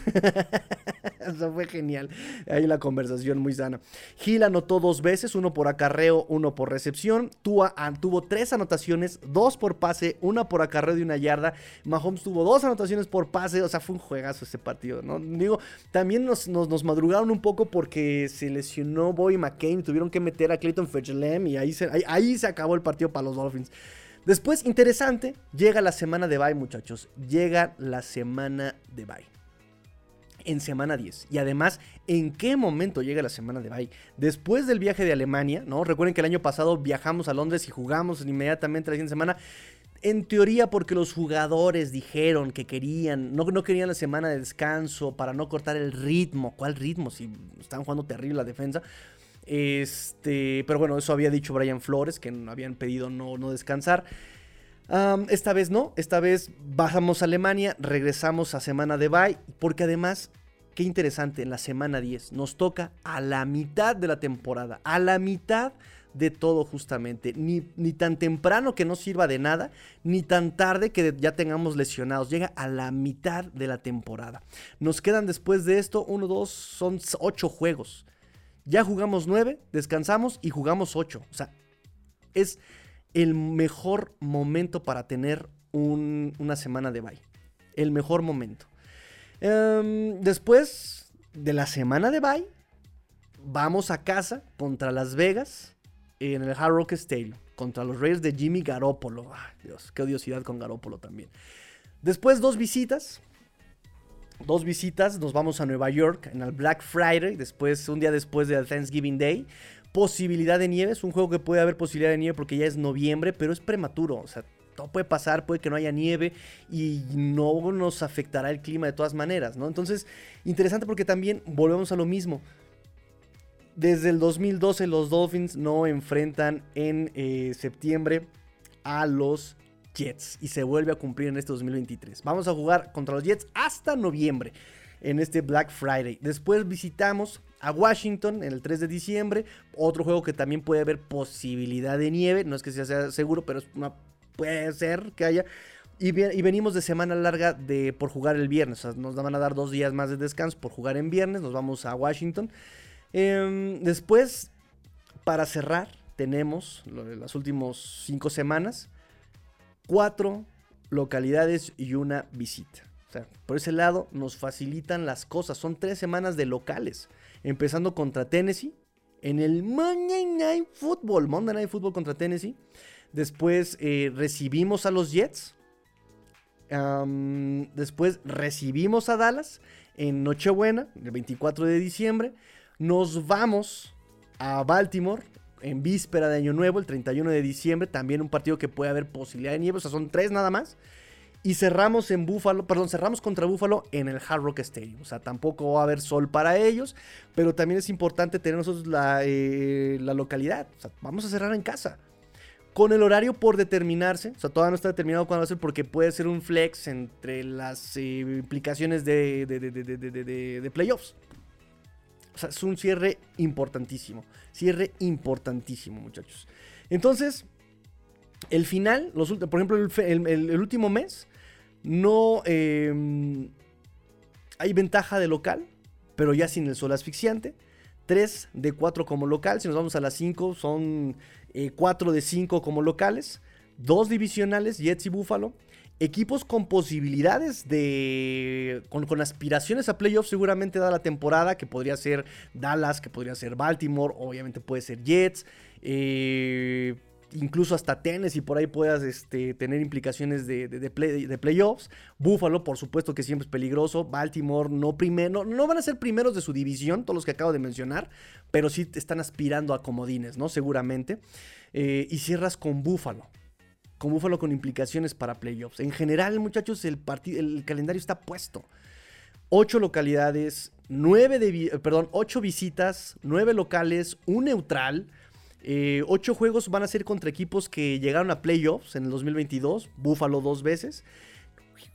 Eso fue genial. Ahí la conversación muy sana. Gil anotó dos veces, uno por acarreo, uno por recepción. Tua tuvo tres anotaciones, dos por pase, una por acarreo de una yarda. Mahomes tuvo dos anotaciones por pase. O sea, fue un juegazo ese partido, ¿no? Digo, también nos, nos, madrugaron un poco porque se lesionó Boy McCain. Tuvieron que meter a Clayton Fetchlem y ahí se, ahí se acabó el partido para los Después, interesante, llega la semana de bye, muchachos. Llega la semana de bye. En semana 10. Y además, ¿en qué momento llega la semana de bye? Después del viaje de Alemania, ¿no? Recuerden que el año pasado viajamos a Londres y jugamos inmediatamente la siguiente semana. En teoría, porque los jugadores dijeron que querían, no, no querían la semana de descanso para no cortar el ritmo. ¿Cuál ritmo? Si están jugando terrible la defensa. Este, pero bueno, eso había dicho Brian Flores, que habían pedido no, no descansar. esta vez no, esta vez bajamos a Alemania, regresamos a semana de bye, porque además, qué interesante, en la semana 10 nos toca a la mitad de la temporada, a la mitad de todo justamente, ni, ni tan temprano que no sirva de nada, ni tan tarde que ya tengamos lesionados, llega a la mitad de la temporada. Nos quedan después de esto, uno, dos, son ocho juegos. Ya jugamos nueve, descansamos y jugamos ocho. O sea, es el mejor momento para tener una semana de bye. El mejor momento. Em, después de la semana de bye, vamos a casa contra Las Vegas en el Hard Rock Stadium. contra los Raiders de Jimmy Garoppolo. Dios, qué odiosidad con Garoppolo también. Después dos visitas. Dos visitas, nos vamos a Nueva York en el Black Friday, después, un día después del Thanksgiving Day. Posibilidad de nieve, es un juego que puede haber posibilidad de nieve porque ya es noviembre, pero es prematuro. O sea, todo puede pasar, puede que no haya nieve y no nos afectará el clima de todas maneras, ¿no? Entonces, interesante porque también volvemos a lo mismo. Desde el 2012 los Dolphins no enfrentan en eh, septiembre a los Jets y se vuelve a cumplir en este 2023. Vamos a jugar contra los Jets hasta noviembre en este Black Friday. Después visitamos a Washington en el 3 de diciembre. Otro juego que también puede haber posibilidad de nieve. No es que sea seguro, pero puede ser que haya. Y, venimos de semana larga de, por jugar el viernes. nos van a dar dos días más de descanso por jugar en viernes. Nos vamos a Washington. Em, después, para cerrar, tenemos las últimas cinco semanas, cuatro localidades y una visita. O sea, por ese lado nos facilitan las cosas. Son tres semanas de locales. Empezando contra Tennessee. En el Monday Night Football. Monday Night Football contra Tennessee. Después eh, recibimos a los Jets. después recibimos a Dallas en Nochebuena, el 24 de diciembre. Nos vamos a Baltimore en víspera de Año Nuevo, el 31 de diciembre. También un partido que puede haber posibilidad de nieve. O sea, son tres nada más. Y cerramos en Buffalo, perdón, cerramos contra Buffalo en el Hard Rock Stadium. O sea, tampoco va a haber sol para ellos, pero también es importante tener nosotros la, eh, la localidad. O sea, vamos a cerrar en casa con el horario por determinarse. O sea, todavía no está determinado cuándo va a ser porque puede ser un flex entre las eh, implicaciones de, de, playoffs. Es un cierre importantísimo. Cierre importantísimo, muchachos. Entonces, el final, los, por ejemplo, el, último mes, no em, hay ventaja de local, pero ya sin el sol asfixiante. 3 de 4 como local. Si nos vamos a las 5, son 4 eh, de 5 como locales, 2 divisionales, Jets y Buffalo. Equipos con posibilidades de. Con, aspiraciones a playoffs, seguramente da la temporada, que podría ser Dallas, que podría ser Baltimore, obviamente puede ser Jets. Eh, incluso hasta y por ahí puedas este, tener implicaciones de, playoffs. Buffalo, por supuesto que siempre es peligroso. Baltimore, no primero, no, van a ser primeros de su división, todos los que acabo de mencionar, pero sí están aspirando a comodines, ¿no? Seguramente. Eh, y cierras con Buffalo. Con Buffalo con implicaciones para playoffs. En general, muchachos, el, calendario está puesto. Ocho localidades, nueve de, perdón, ocho visitas, nueve locales, un neutral. Eh, ocho juegos van a ser contra equipos que llegaron a playoffs en el 2022. Buffalo dos veces.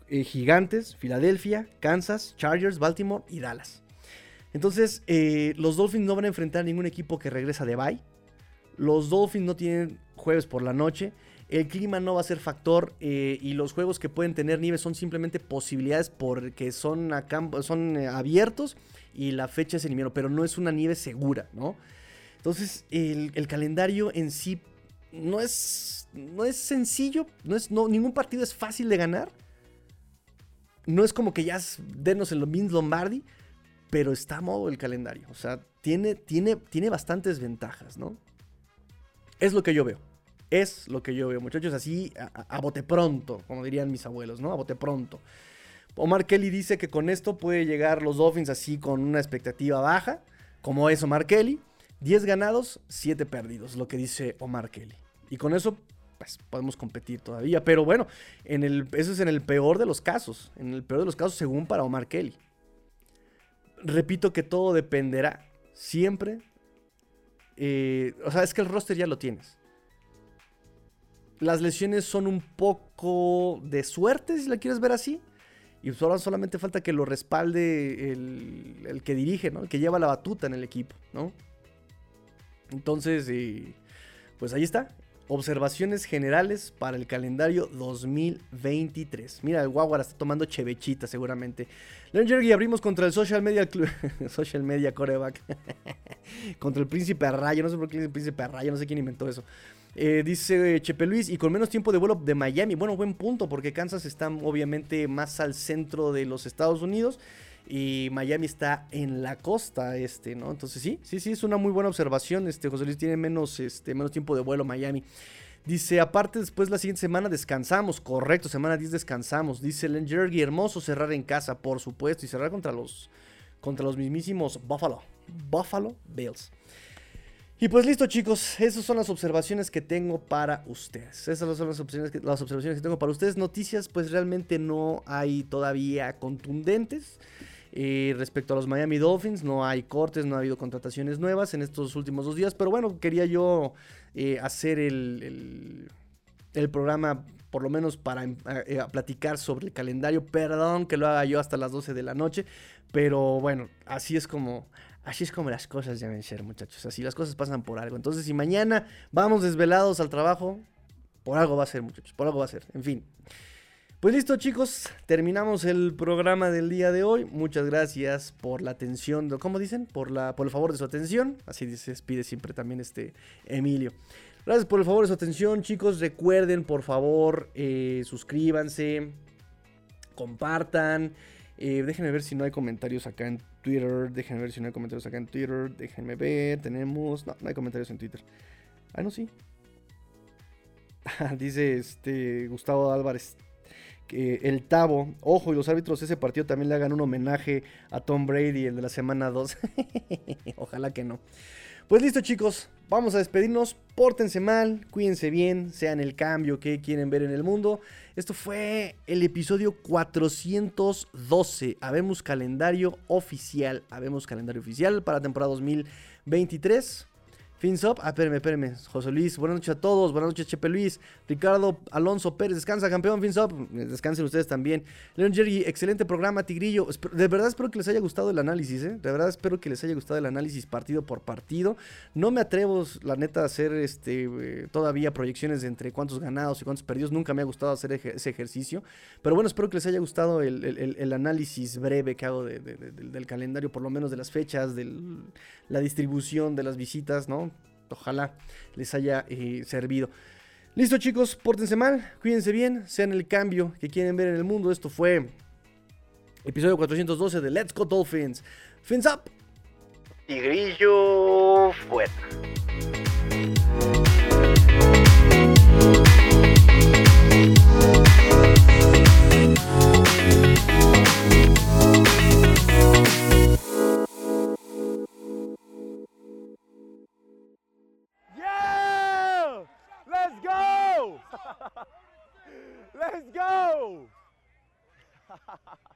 Eh, gigantes, Filadelfia, Kansas, Chargers, Baltimore y Dallas. Entonces, eh, los Dolphins no van a enfrentar a ningún equipo que regresa de bye. Los Dolphins no tienen jueves por la noche. El clima no va a ser factor y los juegos que pueden tener nieve son simplemente posibilidades porque son, son abiertos y la fecha es el invierno, pero no es una nieve segura, ¿no? Entonces, el, calendario en sí no es, no es sencillo, no es, no, ningún partido es fácil de ganar. No es como que ya denos el Vince Lombardi, pero está a modo el calendario. O sea, tiene, tiene, tiene bastantes ventajas, ¿no? Es lo que yo veo. Es lo que yo veo, muchachos, así a, bote pronto, como dirían mis abuelos, ¿no? A bote pronto. Omar Kelly dice que con esto puede llegar los Dolphins así con una expectativa baja, como es Omar Kelly. 10 ganados, 7 perdidos, lo que dice Omar Kelly. Y con eso, pues podemos competir todavía. Pero bueno, en el, eso es en el peor de los casos. En el peor de los casos, según para Omar Kelly. Repito que todo dependerá siempre. Eh, o sea, es que el roster ya lo tienes. Las lesiones son un poco de suerte, si la quieres ver así. Y solo, solamente falta que lo respalde el, el que dirige, ¿no? El que lleva la batuta en el equipo, ¿no? Entonces, pues ahí está. Observaciones generales para el calendario 2023. Mira, el Guaguara está tomando chevechita seguramente. Leon Jergy abrimos contra el Social Media Club. social Media Coreback. contra el Príncipe Arrayo. No sé por qué el Príncipe Arrayo. No sé quién inventó eso. Eh, dice Chepe Luis, y con menos tiempo de vuelo de Miami. Bueno, buen punto, porque Kansas está obviamente más al centro de los Estados Unidos y Miami está en la costa este, ¿no? Entonces sí, sí, sí, es una muy buena observación. Este, José Luis tiene menos, este, menos tiempo de vuelo Miami. Dice, aparte después la siguiente semana descansamos, correcto, semana 10 descansamos. Dice Len Jergy, hermoso cerrar en casa, por supuesto, y cerrar contra los, contra los mismísimos Buffalo, Buffalo Bills. Y pues listo chicos, esas son las observaciones que tengo para ustedes. Esas son las observaciones que, las observaciones que tengo para ustedes. Noticias pues realmente no hay todavía contundentes. Eh, respecto a los Miami Dolphins, no hay cortes, no ha habido contrataciones nuevas en estos últimos dos días, pero bueno, quería yo eh, hacer el, el, programa por lo menos para em, eh, platicar sobre el calendario. Perdón que lo haga yo hasta las 12 de la noche, pero bueno, así es como... Así es como las cosas deben ser, muchachos. Así las cosas pasan por algo. Entonces, si mañana vamos desvelados al trabajo, por algo va a ser, muchachos. Por algo va a ser. En fin. Pues listo chicos, terminamos el programa del día de hoy. Muchas gracias por la atención, ¿cómo dicen? Por, la, por el favor de su atención. Así se despide siempre también este Emilio. Gracias por el favor de su atención chicos. Recuerden por favor, eh, suscríbanse, compartan. Eh, déjenme ver si no hay comentarios acá en Twitter. Déjenme ver si no hay comentarios acá en Twitter. Déjenme ver, tenemos... No, no hay comentarios en Twitter. Ah, no, sí. Dice este Gustavo Álvarez que el Tavo, ojo, y los árbitros ese partido también le hagan un homenaje a Tom Brady, el de la semana 2. Ojalá que no. Pues listo chicos, vamos a despedirnos, pórtense mal, cuídense bien, sean el cambio que quieren ver en el mundo. Esto fue el episodio 412, habemos calendario oficial, habemos calendario oficial para temporada 2023. FinSop, ah, espérame, espérame. José Luis, buenas noches a todos. Buenas noches, Chepe Luis. Ricardo Alonso Pérez, descansa, campeón. FinSop, descansen ustedes también. Leon Jerry, excelente programa, Tigrillo. De verdad espero que les haya gustado el análisis, ¿eh? De verdad espero que les haya gustado el análisis partido por partido. No me atrevo, la neta, a hacer este eh, todavía proyecciones entre cuántos ganados y cuántos perdidos. Nunca me ha gustado hacer ese ejercicio. Pero bueno, espero que les haya gustado el, análisis breve que hago del, calendario, por lo menos de las fechas, de la distribución de las visitas, ¿no? Ojalá les haya eh, servido. Listo chicos, pórtense mal, cuídense bien, sean el cambio que quieren ver en el mundo. Esto fue episodio 412 de Let's Go Dolphins. Fins up. Y grillo fuera. Let's go!